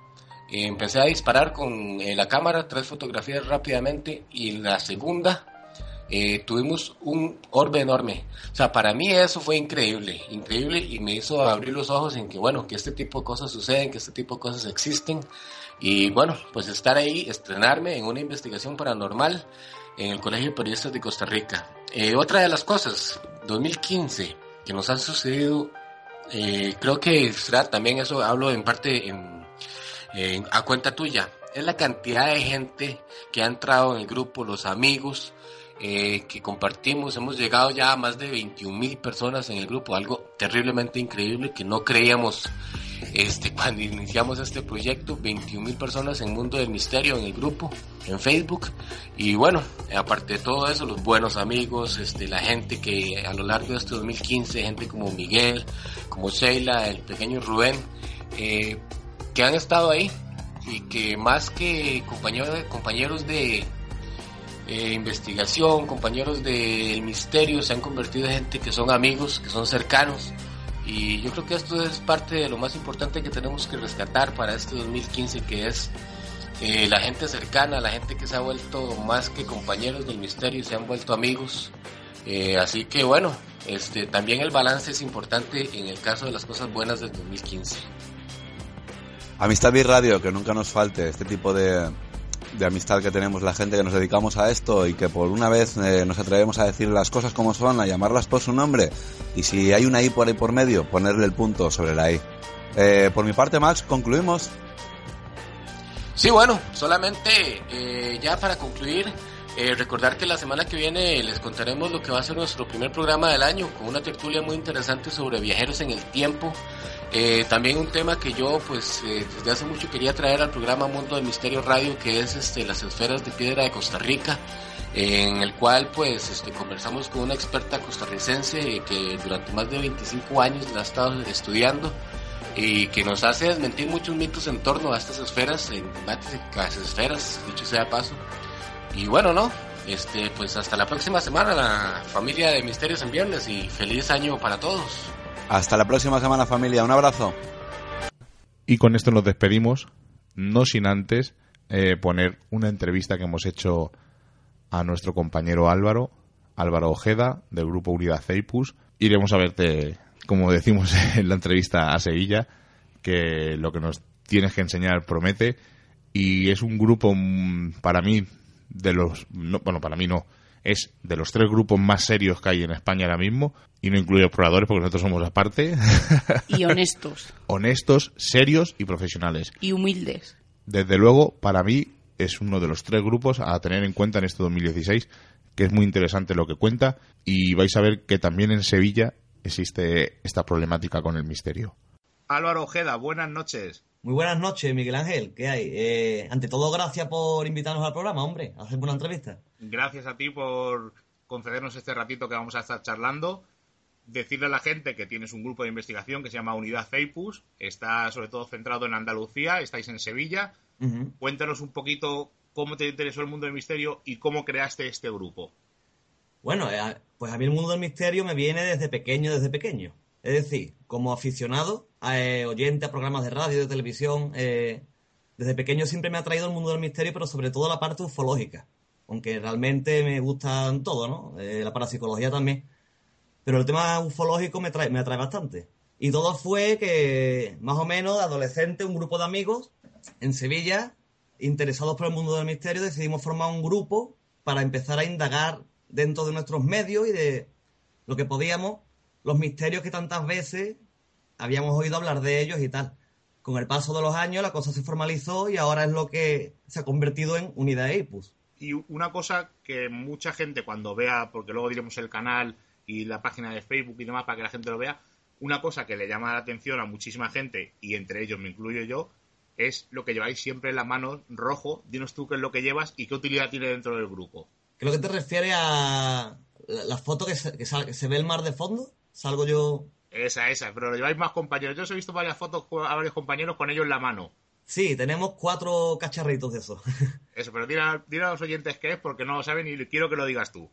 eh, empecé a disparar con eh, la cámara tres fotografías rápidamente y la segunda eh, tuvimos un orbe enorme. O sea, para mí eso fue increíble, increíble y me hizo abrir los ojos en que, bueno, que este tipo de cosas suceden, que este tipo de cosas existen. Y bueno, pues estar ahí, estrenarme en una investigación paranormal en el Colegio de Periodistas de Costa Rica. Eh, otra de las cosas, 2015, que nos han sucedido, eh, creo que será también eso, hablo en parte en, en- a cuenta tuya, es la cantidad de gente que ha entrado en el grupo, los amigos, eh, que compartimos, hemos llegado ya a más de 21 mil personas en el grupo, algo terriblemente increíble que no creíamos este, cuando iniciamos este proyecto, 21 mil personas en Mundo del Misterio en el grupo, en Facebook, y bueno, aparte de todo eso, los buenos amigos, este, la gente que a lo largo de este 2015, gente como Miguel, como Sheila, el pequeño Rubén, eh, que han estado ahí y que más que compañeros, compañeros de eh, investigación, compañeros del misterio, se han convertido en gente que son amigos, que son cercanos. Y yo creo que esto es parte de lo más importante que tenemos que rescatar para este 2015, que es eh, la gente cercana, la gente que se ha vuelto más que compañeros del misterio, se han vuelto amigos. Eh, así que bueno, este, también el balance es importante en el caso de las cosas buenas del 2015. Amistad y Radio, que nunca nos falte este tipo de, de amistad que tenemos la gente que nos dedicamos a esto y que por una vez eh, nos atrevemos a decir las cosas como son, a llamarlas por su nombre y si hay una I por ahí por medio, ponerle el punto sobre la I. Eh, por mi parte, Max, concluimos. Sí, bueno, solamente eh, ya para concluir, eh, recordar que la semana que viene les contaremos lo que va a ser nuestro primer programa del año con una tertulia muy interesante sobre viajeros en el tiempo. Eh, también un tema que yo pues eh, desde hace mucho quería traer al programa Mundo del Misterio Radio que es este, las esferas de piedra de Costa Rica en el cual pues este, conversamos con una experta costarricense que durante más de 25 años la ha estado estudiando y que nos hace desmentir muchos mitos en torno a estas esferas, en debates de las esferas, dicho sea paso. Y bueno, ¿no? Este, pues hasta la próxima semana, la familia de Misterios en Viernes y feliz año para todos. Hasta la próxima semana, familia. Un abrazo. Y con esto nos despedimos, no sin antes eh, poner una entrevista que hemos hecho a nuestro compañero Álvaro, Álvaro Ojeda, del grupo Unidad Ceipus. Iremos a verte, como decimos en la entrevista a Sevilla, que lo que nos tienes que enseñar promete. Y es un grupo, mm, para mí, de los. No, bueno, para mí no. Es de los tres grupos más serios que hay en España ahora mismo. Y no incluye exploradores porque nosotros somos aparte. Y honestos. Honestos, serios y profesionales. y humildes. Desde luego, para mí es uno de los tres grupos a tener en cuenta en este 2016, que es muy interesante lo que cuenta y vais a ver que también en Sevilla existe esta problemática con el misterio. Álvaro Ojeda, buenas noches. Muy buenas noches, Miguel Ángel. ¿Qué hay? Eh, ante todo, gracias por invitarnos al programa, hombre. a Hacerme una entrevista. Gracias a ti por concedernos este ratito que vamos a estar charlando. Decirle a la gente que tienes un grupo de investigación que se llama Unidad Ceipus, está sobre todo centrado en Andalucía, estáis en Sevilla. Cuéntanos un poquito cómo te interesó el mundo del misterio y cómo creaste este grupo. Bueno, eh, pues a mí el mundo del misterio me viene desde pequeño, desde pequeño. Es decir, como aficionado, eh, oyente a programas de radio, de televisión, eh, desde pequeño siempre me ha traído el mundo del misterio, pero sobre todo la parte ufológica. Aunque realmente me gustan todo, ¿no? Eh, la parapsicología también. Pero el tema ufológico me, trae, me atrae bastante. Y todo fue que, más o menos, de adolescente, un grupo de amigos en Sevilla, interesados por el mundo del misterio, decidimos formar un grupo para empezar a indagar dentro de nuestros medios y de lo que podíamos, los misterios que tantas veces habíamos oído hablar de ellos y tal. Con el paso de los años la cosa se formalizó y ahora es lo que se ha convertido en Unidad Eipus. Y una cosa que mucha gente cuando vea, porque luego diremos el canal y la página de Facebook y demás para que la gente lo vea, una cosa que le llama la atención a muchísima gente, y entre ellos me incluyo yo, es lo que lleváis siempre en la mano rojo. Dinos tú qué es lo que llevas y qué utilidad tiene dentro del grupo. Creo que te refieres a la, la foto que se, que sal- que se ve el mar de fondo. Salgo yo. Esa, esa, pero lo lleváis más compañeros. Yo os he visto varias fotos a varios compañeros con ellos en la mano. Sí, tenemos cuatro cacharritos de eso. Eso, pero dile a, dile a los oyentes qué es porque no lo saben y quiero que lo digas tú.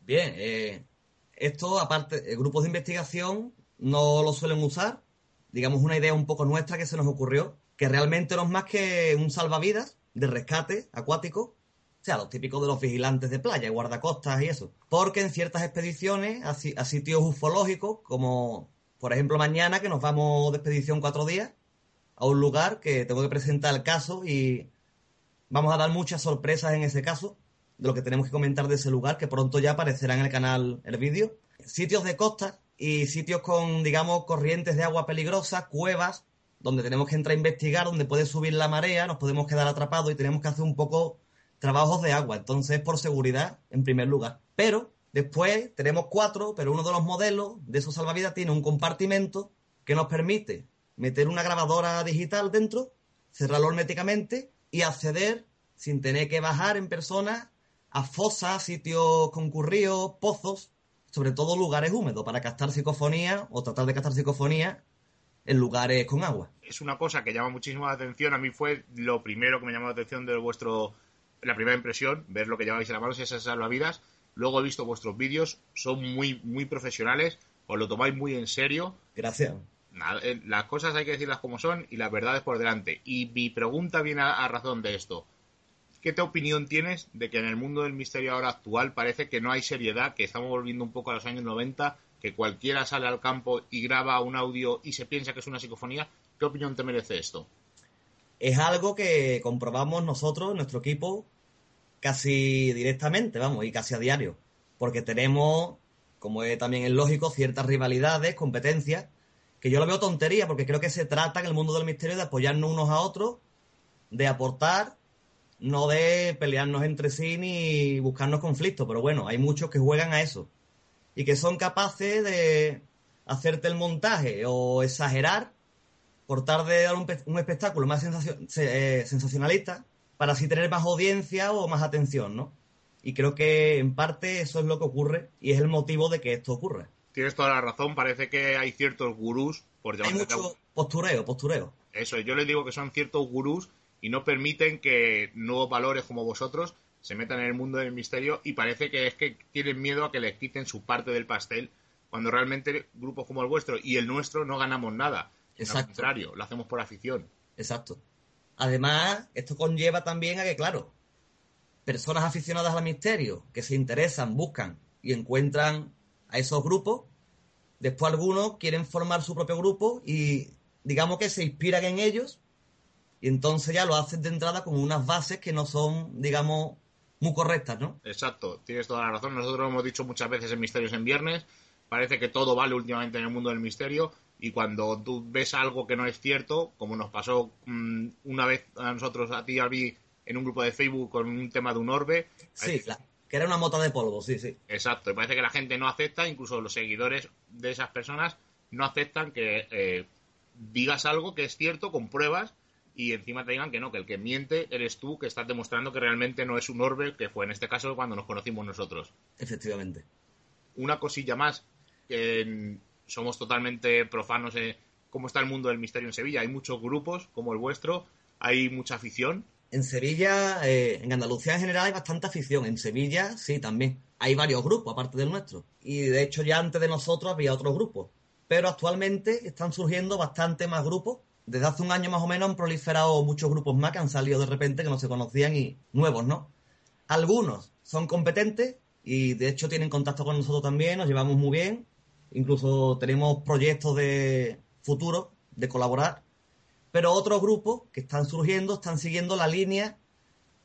Bien, eh, esto aparte, eh, grupos de investigación no lo suelen usar. Digamos una idea un poco nuestra que se nos ocurrió, que realmente no es más que un salvavidas de rescate acuático. O sea, los típicos de los vigilantes de playa, guardacostas y eso. Porque en ciertas expediciones a sitios ufológicos, como por ejemplo mañana que nos vamos de expedición cuatro días a un lugar que tengo que presentar el caso y vamos a dar muchas sorpresas en ese caso de lo que tenemos que comentar de ese lugar, que pronto ya aparecerá en el canal el vídeo. Sitios de costa y sitios con, digamos, corrientes de agua peligrosas, cuevas, donde tenemos que entrar a investigar, donde puede subir la marea, nos podemos quedar atrapados y tenemos que hacer un poco trabajos de agua. Entonces, por seguridad, en primer lugar. Pero después tenemos cuatro, pero uno de los modelos de esos salvavidas tiene un compartimento que nos permite meter una grabadora digital dentro, cerrarlo herméticamente y acceder sin tener que bajar en persona a fosas, sitios concurridos, pozos, sobre todo lugares húmedos para captar psicofonía o tratar de captar psicofonía en lugares con agua. es una cosa que llama muchísimo la atención. A mí fue lo primero que me llamó la atención de vuestro. La primera impresión, ver lo que lleváis en la mano, esas salvavidas. Luego he visto vuestros vídeos, son muy, muy profesionales, os lo tomáis muy en serio. Gracias. Nada, eh, las cosas hay que decirlas como son y las verdades por delante. Y mi pregunta viene a, a razón de esto. ¿Qué te opinión tienes de que en el mundo del misterio ahora actual parece que no hay seriedad, que estamos volviendo un poco a los años 90, que cualquiera sale al campo y graba un audio y se piensa que es una psicofonía? ¿Qué opinión te merece esto? es algo que comprobamos nosotros, nuestro equipo, casi directamente, vamos, y casi a diario. Porque tenemos, como es, también es lógico, ciertas rivalidades, competencias, que yo lo veo tontería, porque creo que se trata en el mundo del misterio de apoyarnos unos a otros, de aportar, no de pelearnos entre sí ni buscarnos conflictos. Pero bueno, hay muchos que juegan a eso. Y que son capaces de hacerte el montaje o exagerar por de dar un, un espectáculo más eh, sensacionalista para así tener más audiencia o más atención, ¿no? Y creo que en parte eso es lo que ocurre y es el motivo de que esto ocurra. Tienes toda la razón, parece que hay ciertos gurús, por Hay llamarse mucho postureo, postureo. Eso, yo les digo que son ciertos gurús y no permiten que nuevos valores como vosotros se metan en el mundo del misterio y parece que es que tienen miedo a que les quiten su parte del pastel cuando realmente grupos como el vuestro y el nuestro no ganamos nada. Al Exacto. contrario, lo hacemos por afición. Exacto. Además, esto conlleva también a que, claro, personas aficionadas al misterio que se interesan, buscan y encuentran a esos grupos, después algunos quieren formar su propio grupo y digamos que se inspiran en ellos y entonces ya lo hacen de entrada con unas bases que no son, digamos, muy correctas, ¿no? Exacto, tienes toda la razón. Nosotros lo hemos dicho muchas veces en Misterios en Viernes. Parece que todo vale últimamente en el mundo del misterio y cuando tú ves algo que no es cierto, como nos pasó mm, una vez a nosotros, a ti y a mí, en un grupo de Facebook con un tema de un orbe. Sí, la- que era una mota de polvo, sí, sí. Exacto, y parece que la gente no acepta, incluso los seguidores de esas personas no aceptan que eh, digas algo que es cierto con pruebas y encima te digan que no, que el que miente eres tú, que estás demostrando que realmente no es un orbe, que fue en este caso cuando nos conocimos nosotros. Efectivamente. Una cosilla más, que somos totalmente profanos en cómo está el mundo del misterio en Sevilla. Hay muchos grupos como el vuestro, hay mucha afición. En Sevilla, eh, en Andalucía en general hay bastante afición. En Sevilla, sí, también. Hay varios grupos, aparte del nuestro. Y de hecho, ya antes de nosotros había otros grupos. Pero actualmente están surgiendo bastante más grupos. Desde hace un año más o menos han proliferado muchos grupos más que han salido de repente que no se conocían y nuevos, ¿no? Algunos son competentes y de hecho tienen contacto con nosotros también, nos llevamos muy bien. Incluso tenemos proyectos de futuro de colaborar pero otros grupos que están surgiendo están siguiendo la línea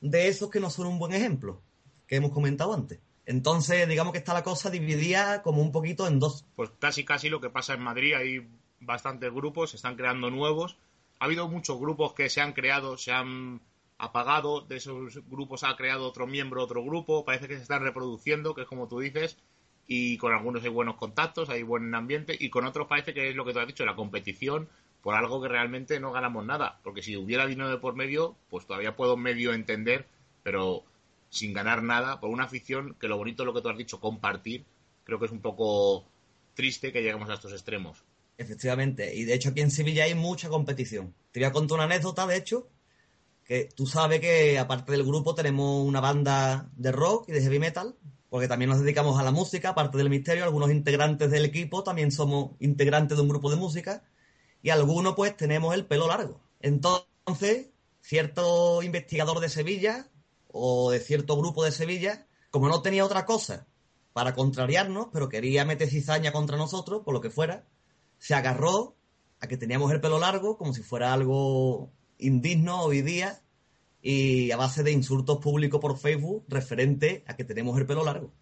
de esos que no son un buen ejemplo, que hemos comentado antes. Entonces, digamos que está la cosa dividida como un poquito en dos. Pues casi casi lo que pasa en Madrid, hay bastantes grupos, se están creando nuevos. Ha habido muchos grupos que se han creado, se han apagado, de esos grupos ha creado otro miembro, otro grupo, parece que se están reproduciendo, que es como tú dices, y con algunos hay buenos contactos, hay buen ambiente, y con otros parece que es lo que tú has dicho, la competición por algo que realmente no ganamos nada, porque si hubiera dinero de por medio, pues todavía puedo medio entender, pero sin ganar nada, por una afición que lo bonito es lo que tú has dicho, compartir, creo que es un poco triste que lleguemos a estos extremos. Efectivamente. Y de hecho aquí en Sevilla hay mucha competición. Te voy a contar una anécdota, de hecho, que tú sabes que aparte del grupo tenemos una banda de rock y de heavy metal, porque también nos dedicamos a la música, aparte del misterio, algunos integrantes del equipo también somos integrantes de un grupo de música y algunos pues tenemos el pelo largo. Entonces, cierto investigador de Sevilla o de cierto grupo de Sevilla, como no tenía otra cosa para contrariarnos, pero quería meter cizaña contra nosotros, por lo que fuera, se agarró a que teníamos el pelo largo como si fuera algo indigno hoy día y a base de insultos públicos por Facebook referente a que tenemos el pelo largo. O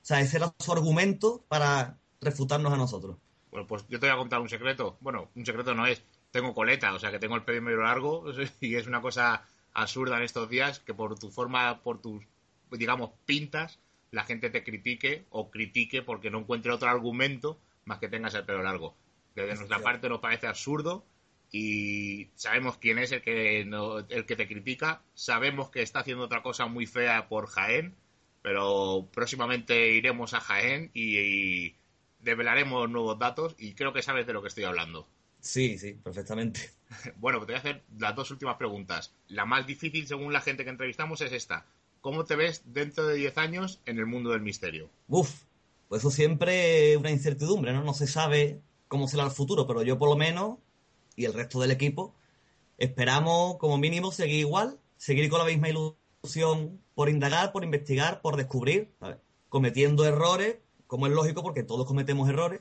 sea, ese era su argumento para refutarnos a nosotros. Bueno, pues yo te voy a contar un secreto. Bueno, un secreto no es. Tengo coleta, o sea que tengo el pelo medio largo y es una cosa absurda en estos días que por tu forma, por tus, digamos, pintas, la gente te critique o critique porque no encuentre otro argumento más que tengas el pelo largo. Que de nuestra parte nos parece absurdo y sabemos quién es el que, no- el que te critica, sabemos que está haciendo otra cosa muy fea por Jaén, pero próximamente iremos a Jaén y, y develaremos nuevos datos y creo que sabes de lo que estoy hablando. Sí, sí, perfectamente. Bueno, te voy a hacer las dos últimas preguntas. La más difícil, según la gente que entrevistamos, es esta. ¿Cómo te ves dentro de 10 años en el mundo del misterio? Uf, pues eso siempre es una incertidumbre, ¿no? No se sabe cómo será el futuro, pero yo por lo menos, y el resto del equipo, esperamos como mínimo seguir igual, seguir con la misma ilusión por indagar, por investigar, por descubrir, ¿sabes? cometiendo errores, como es lógico porque todos cometemos errores,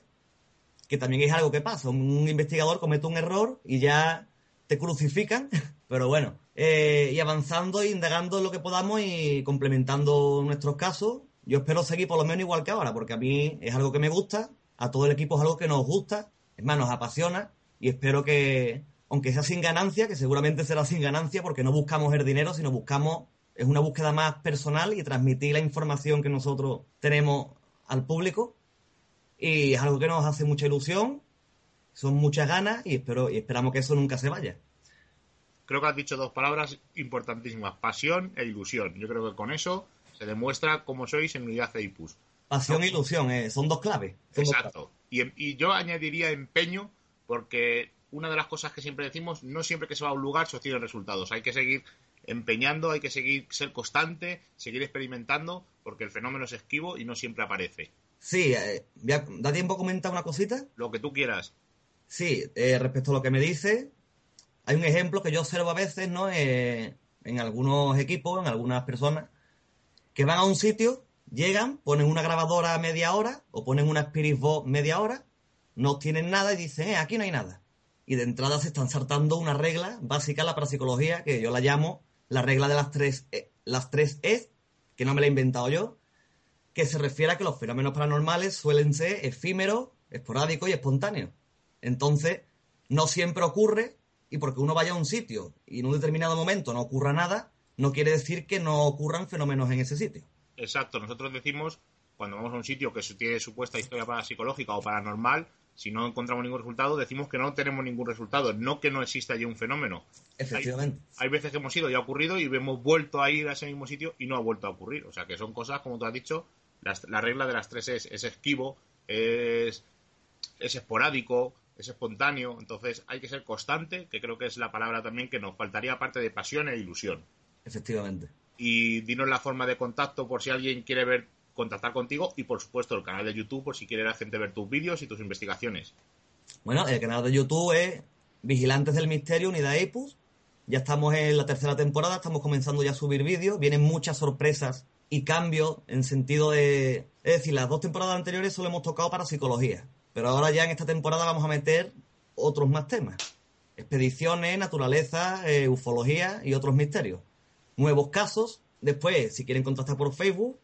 que también es algo que pasa. Un investigador comete un error y ya te crucifican Pero bueno, eh, y avanzando e indagando lo que podamos y complementando nuestros casos. Yo espero seguir por lo menos igual que ahora, porque a mí es algo que me gusta, a todo el equipo es algo que nos gusta, es más, nos apasiona y espero que, aunque sea sin ganancia, que seguramente será sin ganancia porque no buscamos el dinero, sino buscamos, es una búsqueda más personal y transmitir la información que nosotros tenemos al público. Y es algo que nos hace mucha ilusión, son muchas ganas y, espero, y esperamos que eso nunca se vaya. Creo que has dicho dos palabras importantísimas, pasión e ilusión. Yo creo que con eso se demuestra cómo sois en Unidad Ceipus. Pasión e ilusión, eh, son dos claves. son dos Exacto. Y, y yo añadiría empeño porque una de las cosas que siempre decimos, no siempre que se va a un lugar se obtienen resultados. Hay que seguir empeñando, hay que seguir ser constante, seguir experimentando, porque el fenómeno es esquivo y no siempre aparece. Sí, eh, a- ¿da tiempo a comentar una cosita? Lo que tú quieras. Sí, eh, respecto a lo que me dice, hay un ejemplo que yo observo a veces, ¿no? Eh, en algunos equipos, en algunas personas, que van a un sitio, llegan, ponen una grabadora a media hora o ponen una Spirit Box media hora, no tienen nada y dicen, eh, aquí no hay nada. Y de entrada se están saltando una regla básica la parapsicología que yo la llamo la regla de las tres, E- las tres E, que no me la he inventado yo, que se refiere a que los fenómenos paranormales suelen ser efímeros, esporádicos y espontáneos. Entonces, no siempre ocurre, y porque uno vaya a un sitio y en un determinado momento no ocurra nada, no quiere decir que no ocurran fenómenos en ese sitio. Exacto, nosotros decimos, cuando vamos a un sitio que tiene supuesta historia parapsicológica o paranormal, si no encontramos ningún resultado, decimos que no tenemos ningún resultado, no que no exista allí un fenómeno. Efectivamente. Hay veces que hemos ido y ha ocurrido y hemos vuelto a ir a ese mismo sitio y no ha vuelto a ocurrir. O sea que son cosas, como tú has dicho, las- la regla de las tres es, es esquivo, es, es esporádico, es espontáneo. Entonces hay que ser constante, que creo que es la palabra también que nos faltaría aparte de pasión e ilusión. Efectivamente. Y dinos la forma de contacto por si alguien quiere ver contactar contigo y por supuesto el canal de YouTube por si quiere la gente ver tus vídeos y tus investigaciones. Bueno, el canal de YouTube es Vigilantes del Misterio, Unidad Epus. Ya estamos en la tercera temporada, estamos comenzando ya a subir vídeos. Vienen muchas sorpresas y cambios en sentido de... Es decir, las dos temporadas anteriores solo hemos tocado para psicología. Pero ahora ya en esta temporada vamos a meter otros más temas. Expediciones, naturaleza, eh, ufología y otros misterios. Nuevos casos. Después, si quieren contactar por Facebook,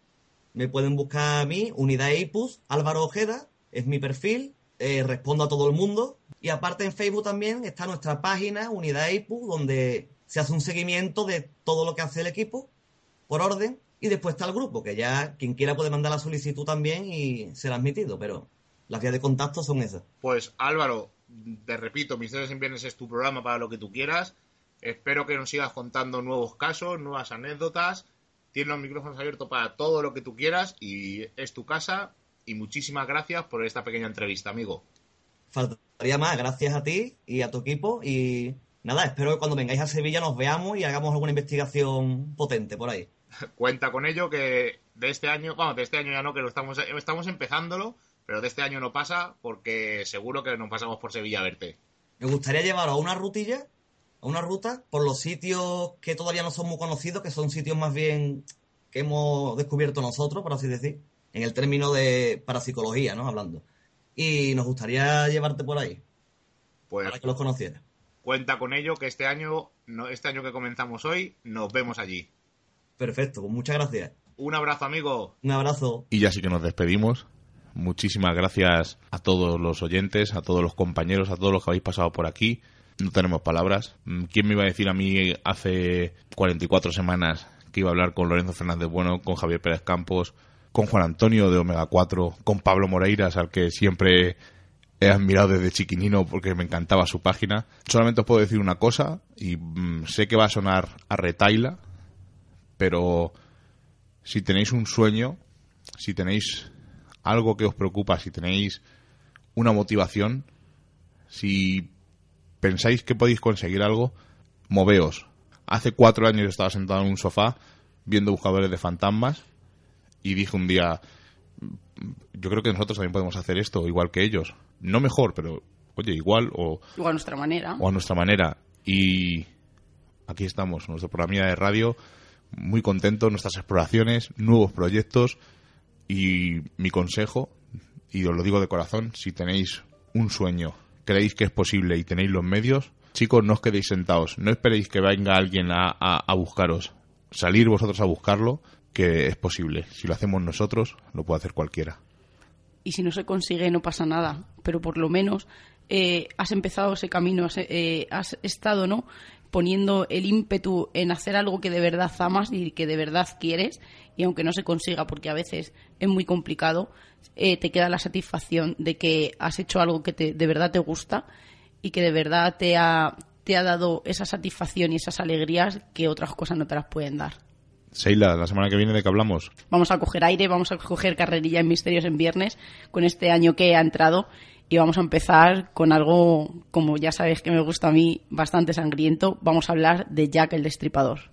me pueden buscar a mí, Unidad Ipus, Álvaro Ojeda, es mi perfil, eh, respondo a todo el mundo. Y aparte en Facebook también está nuestra página, Unidad Ipus, donde se hace un seguimiento de todo lo que hace el equipo, por orden. Y después está el grupo, que ya quien quiera puede mandar la solicitud también y será admitido, pero las vías de contacto son esas. Pues Álvaro, te repito, Misterios en Viernes es tu programa para lo que tú quieras. Espero que nos sigas contando nuevos casos, nuevas anécdotas. Tienes los micrófonos abiertos para todo lo que tú quieras y es tu casa. Y muchísimas gracias por esta pequeña entrevista, amigo. Faltaría más, gracias a ti y a tu equipo. Y nada, espero que cuando vengáis a Sevilla nos veamos y hagamos alguna investigación potente por ahí. Cuenta con ello que de este año, vamos, de este año ya no, que lo estamos, estamos empezándolo, pero de este año no pasa porque seguro que nos pasamos por Sevilla a verte. Me gustaría llevaros a una rutilla, a una ruta, por los sitios que todavía no son muy conocidos, que son sitios más bien que hemos descubierto nosotros, por así decir, en el término de parapsicología, ¿no? Hablando. Y nos gustaría llevarte por ahí, Pues para que los conocieras. cuenta con ello que este año, no, este año que comenzamos hoy, nos vemos allí. Perfecto, pues muchas gracias. Un abrazo, amigo. Un abrazo. Y ya sí que nos despedimos. Muchísimas gracias a todos los oyentes, a todos los compañeros, a todos los que habéis pasado por aquí. No tenemos palabras. Mm, ¿Quién me iba a decir a mí hace 44 semanas que iba a hablar con Lorenzo Fernández Bueno, con Javier Pérez Campos, con Juan Antonio de Omega 4, con Pablo Moreiras, al que siempre he admirado desde chiquinino porque me encantaba su página? Solamente os puedo decir una cosa, y mm, sé que va a sonar a retaila, pero si tenéis un sueño, si tenéis algo que os preocupa, si tenéis una motivación, si pensáis que podéis conseguir algo, moveos. Hace cuatro años estaba sentado en un sofá viendo buscadores de fantasmas y dije un día, yo creo que nosotros también podemos hacer esto, igual que ellos. No mejor, pero oye, igual o, O a nuestra manera. o a nuestra manera. Y aquí estamos, nuestro programa de radio, muy contentos, nuestras exploraciones, nuevos proyectos y mi consejo, y os lo digo de corazón, si tenéis un sueño, creéis que es posible y tenéis los medios, Chicos, no os quedéis sentados. No esperéis que venga alguien a, a- buscaros. Salir vosotros a buscarlo, que es posible. Si lo hacemos nosotros, lo puede hacer cualquiera. y si no se consigue no pasa nada, pero por lo menos eh, has empezado ese camino, has, eh, has estado no poniendo el ímpetu en hacer algo que de verdad amas y que de verdad quieres y aunque no se consiga porque a veces es muy complicado eh, te queda la satisfacción de que has hecho algo que te, de verdad te gusta y que de verdad te ha, te ha dado esa satisfacción y esas alegrías que otras cosas no te las pueden dar. Seila, la semana que viene de qué hablamos. Vamos a coger aire, vamos a coger carrerilla en Misterios en Viernes con este año que ha entrado y vamos a empezar con algo, como ya sabéis que me gusta a mí, bastante sangriento. Vamos a hablar de Jack el Destripador.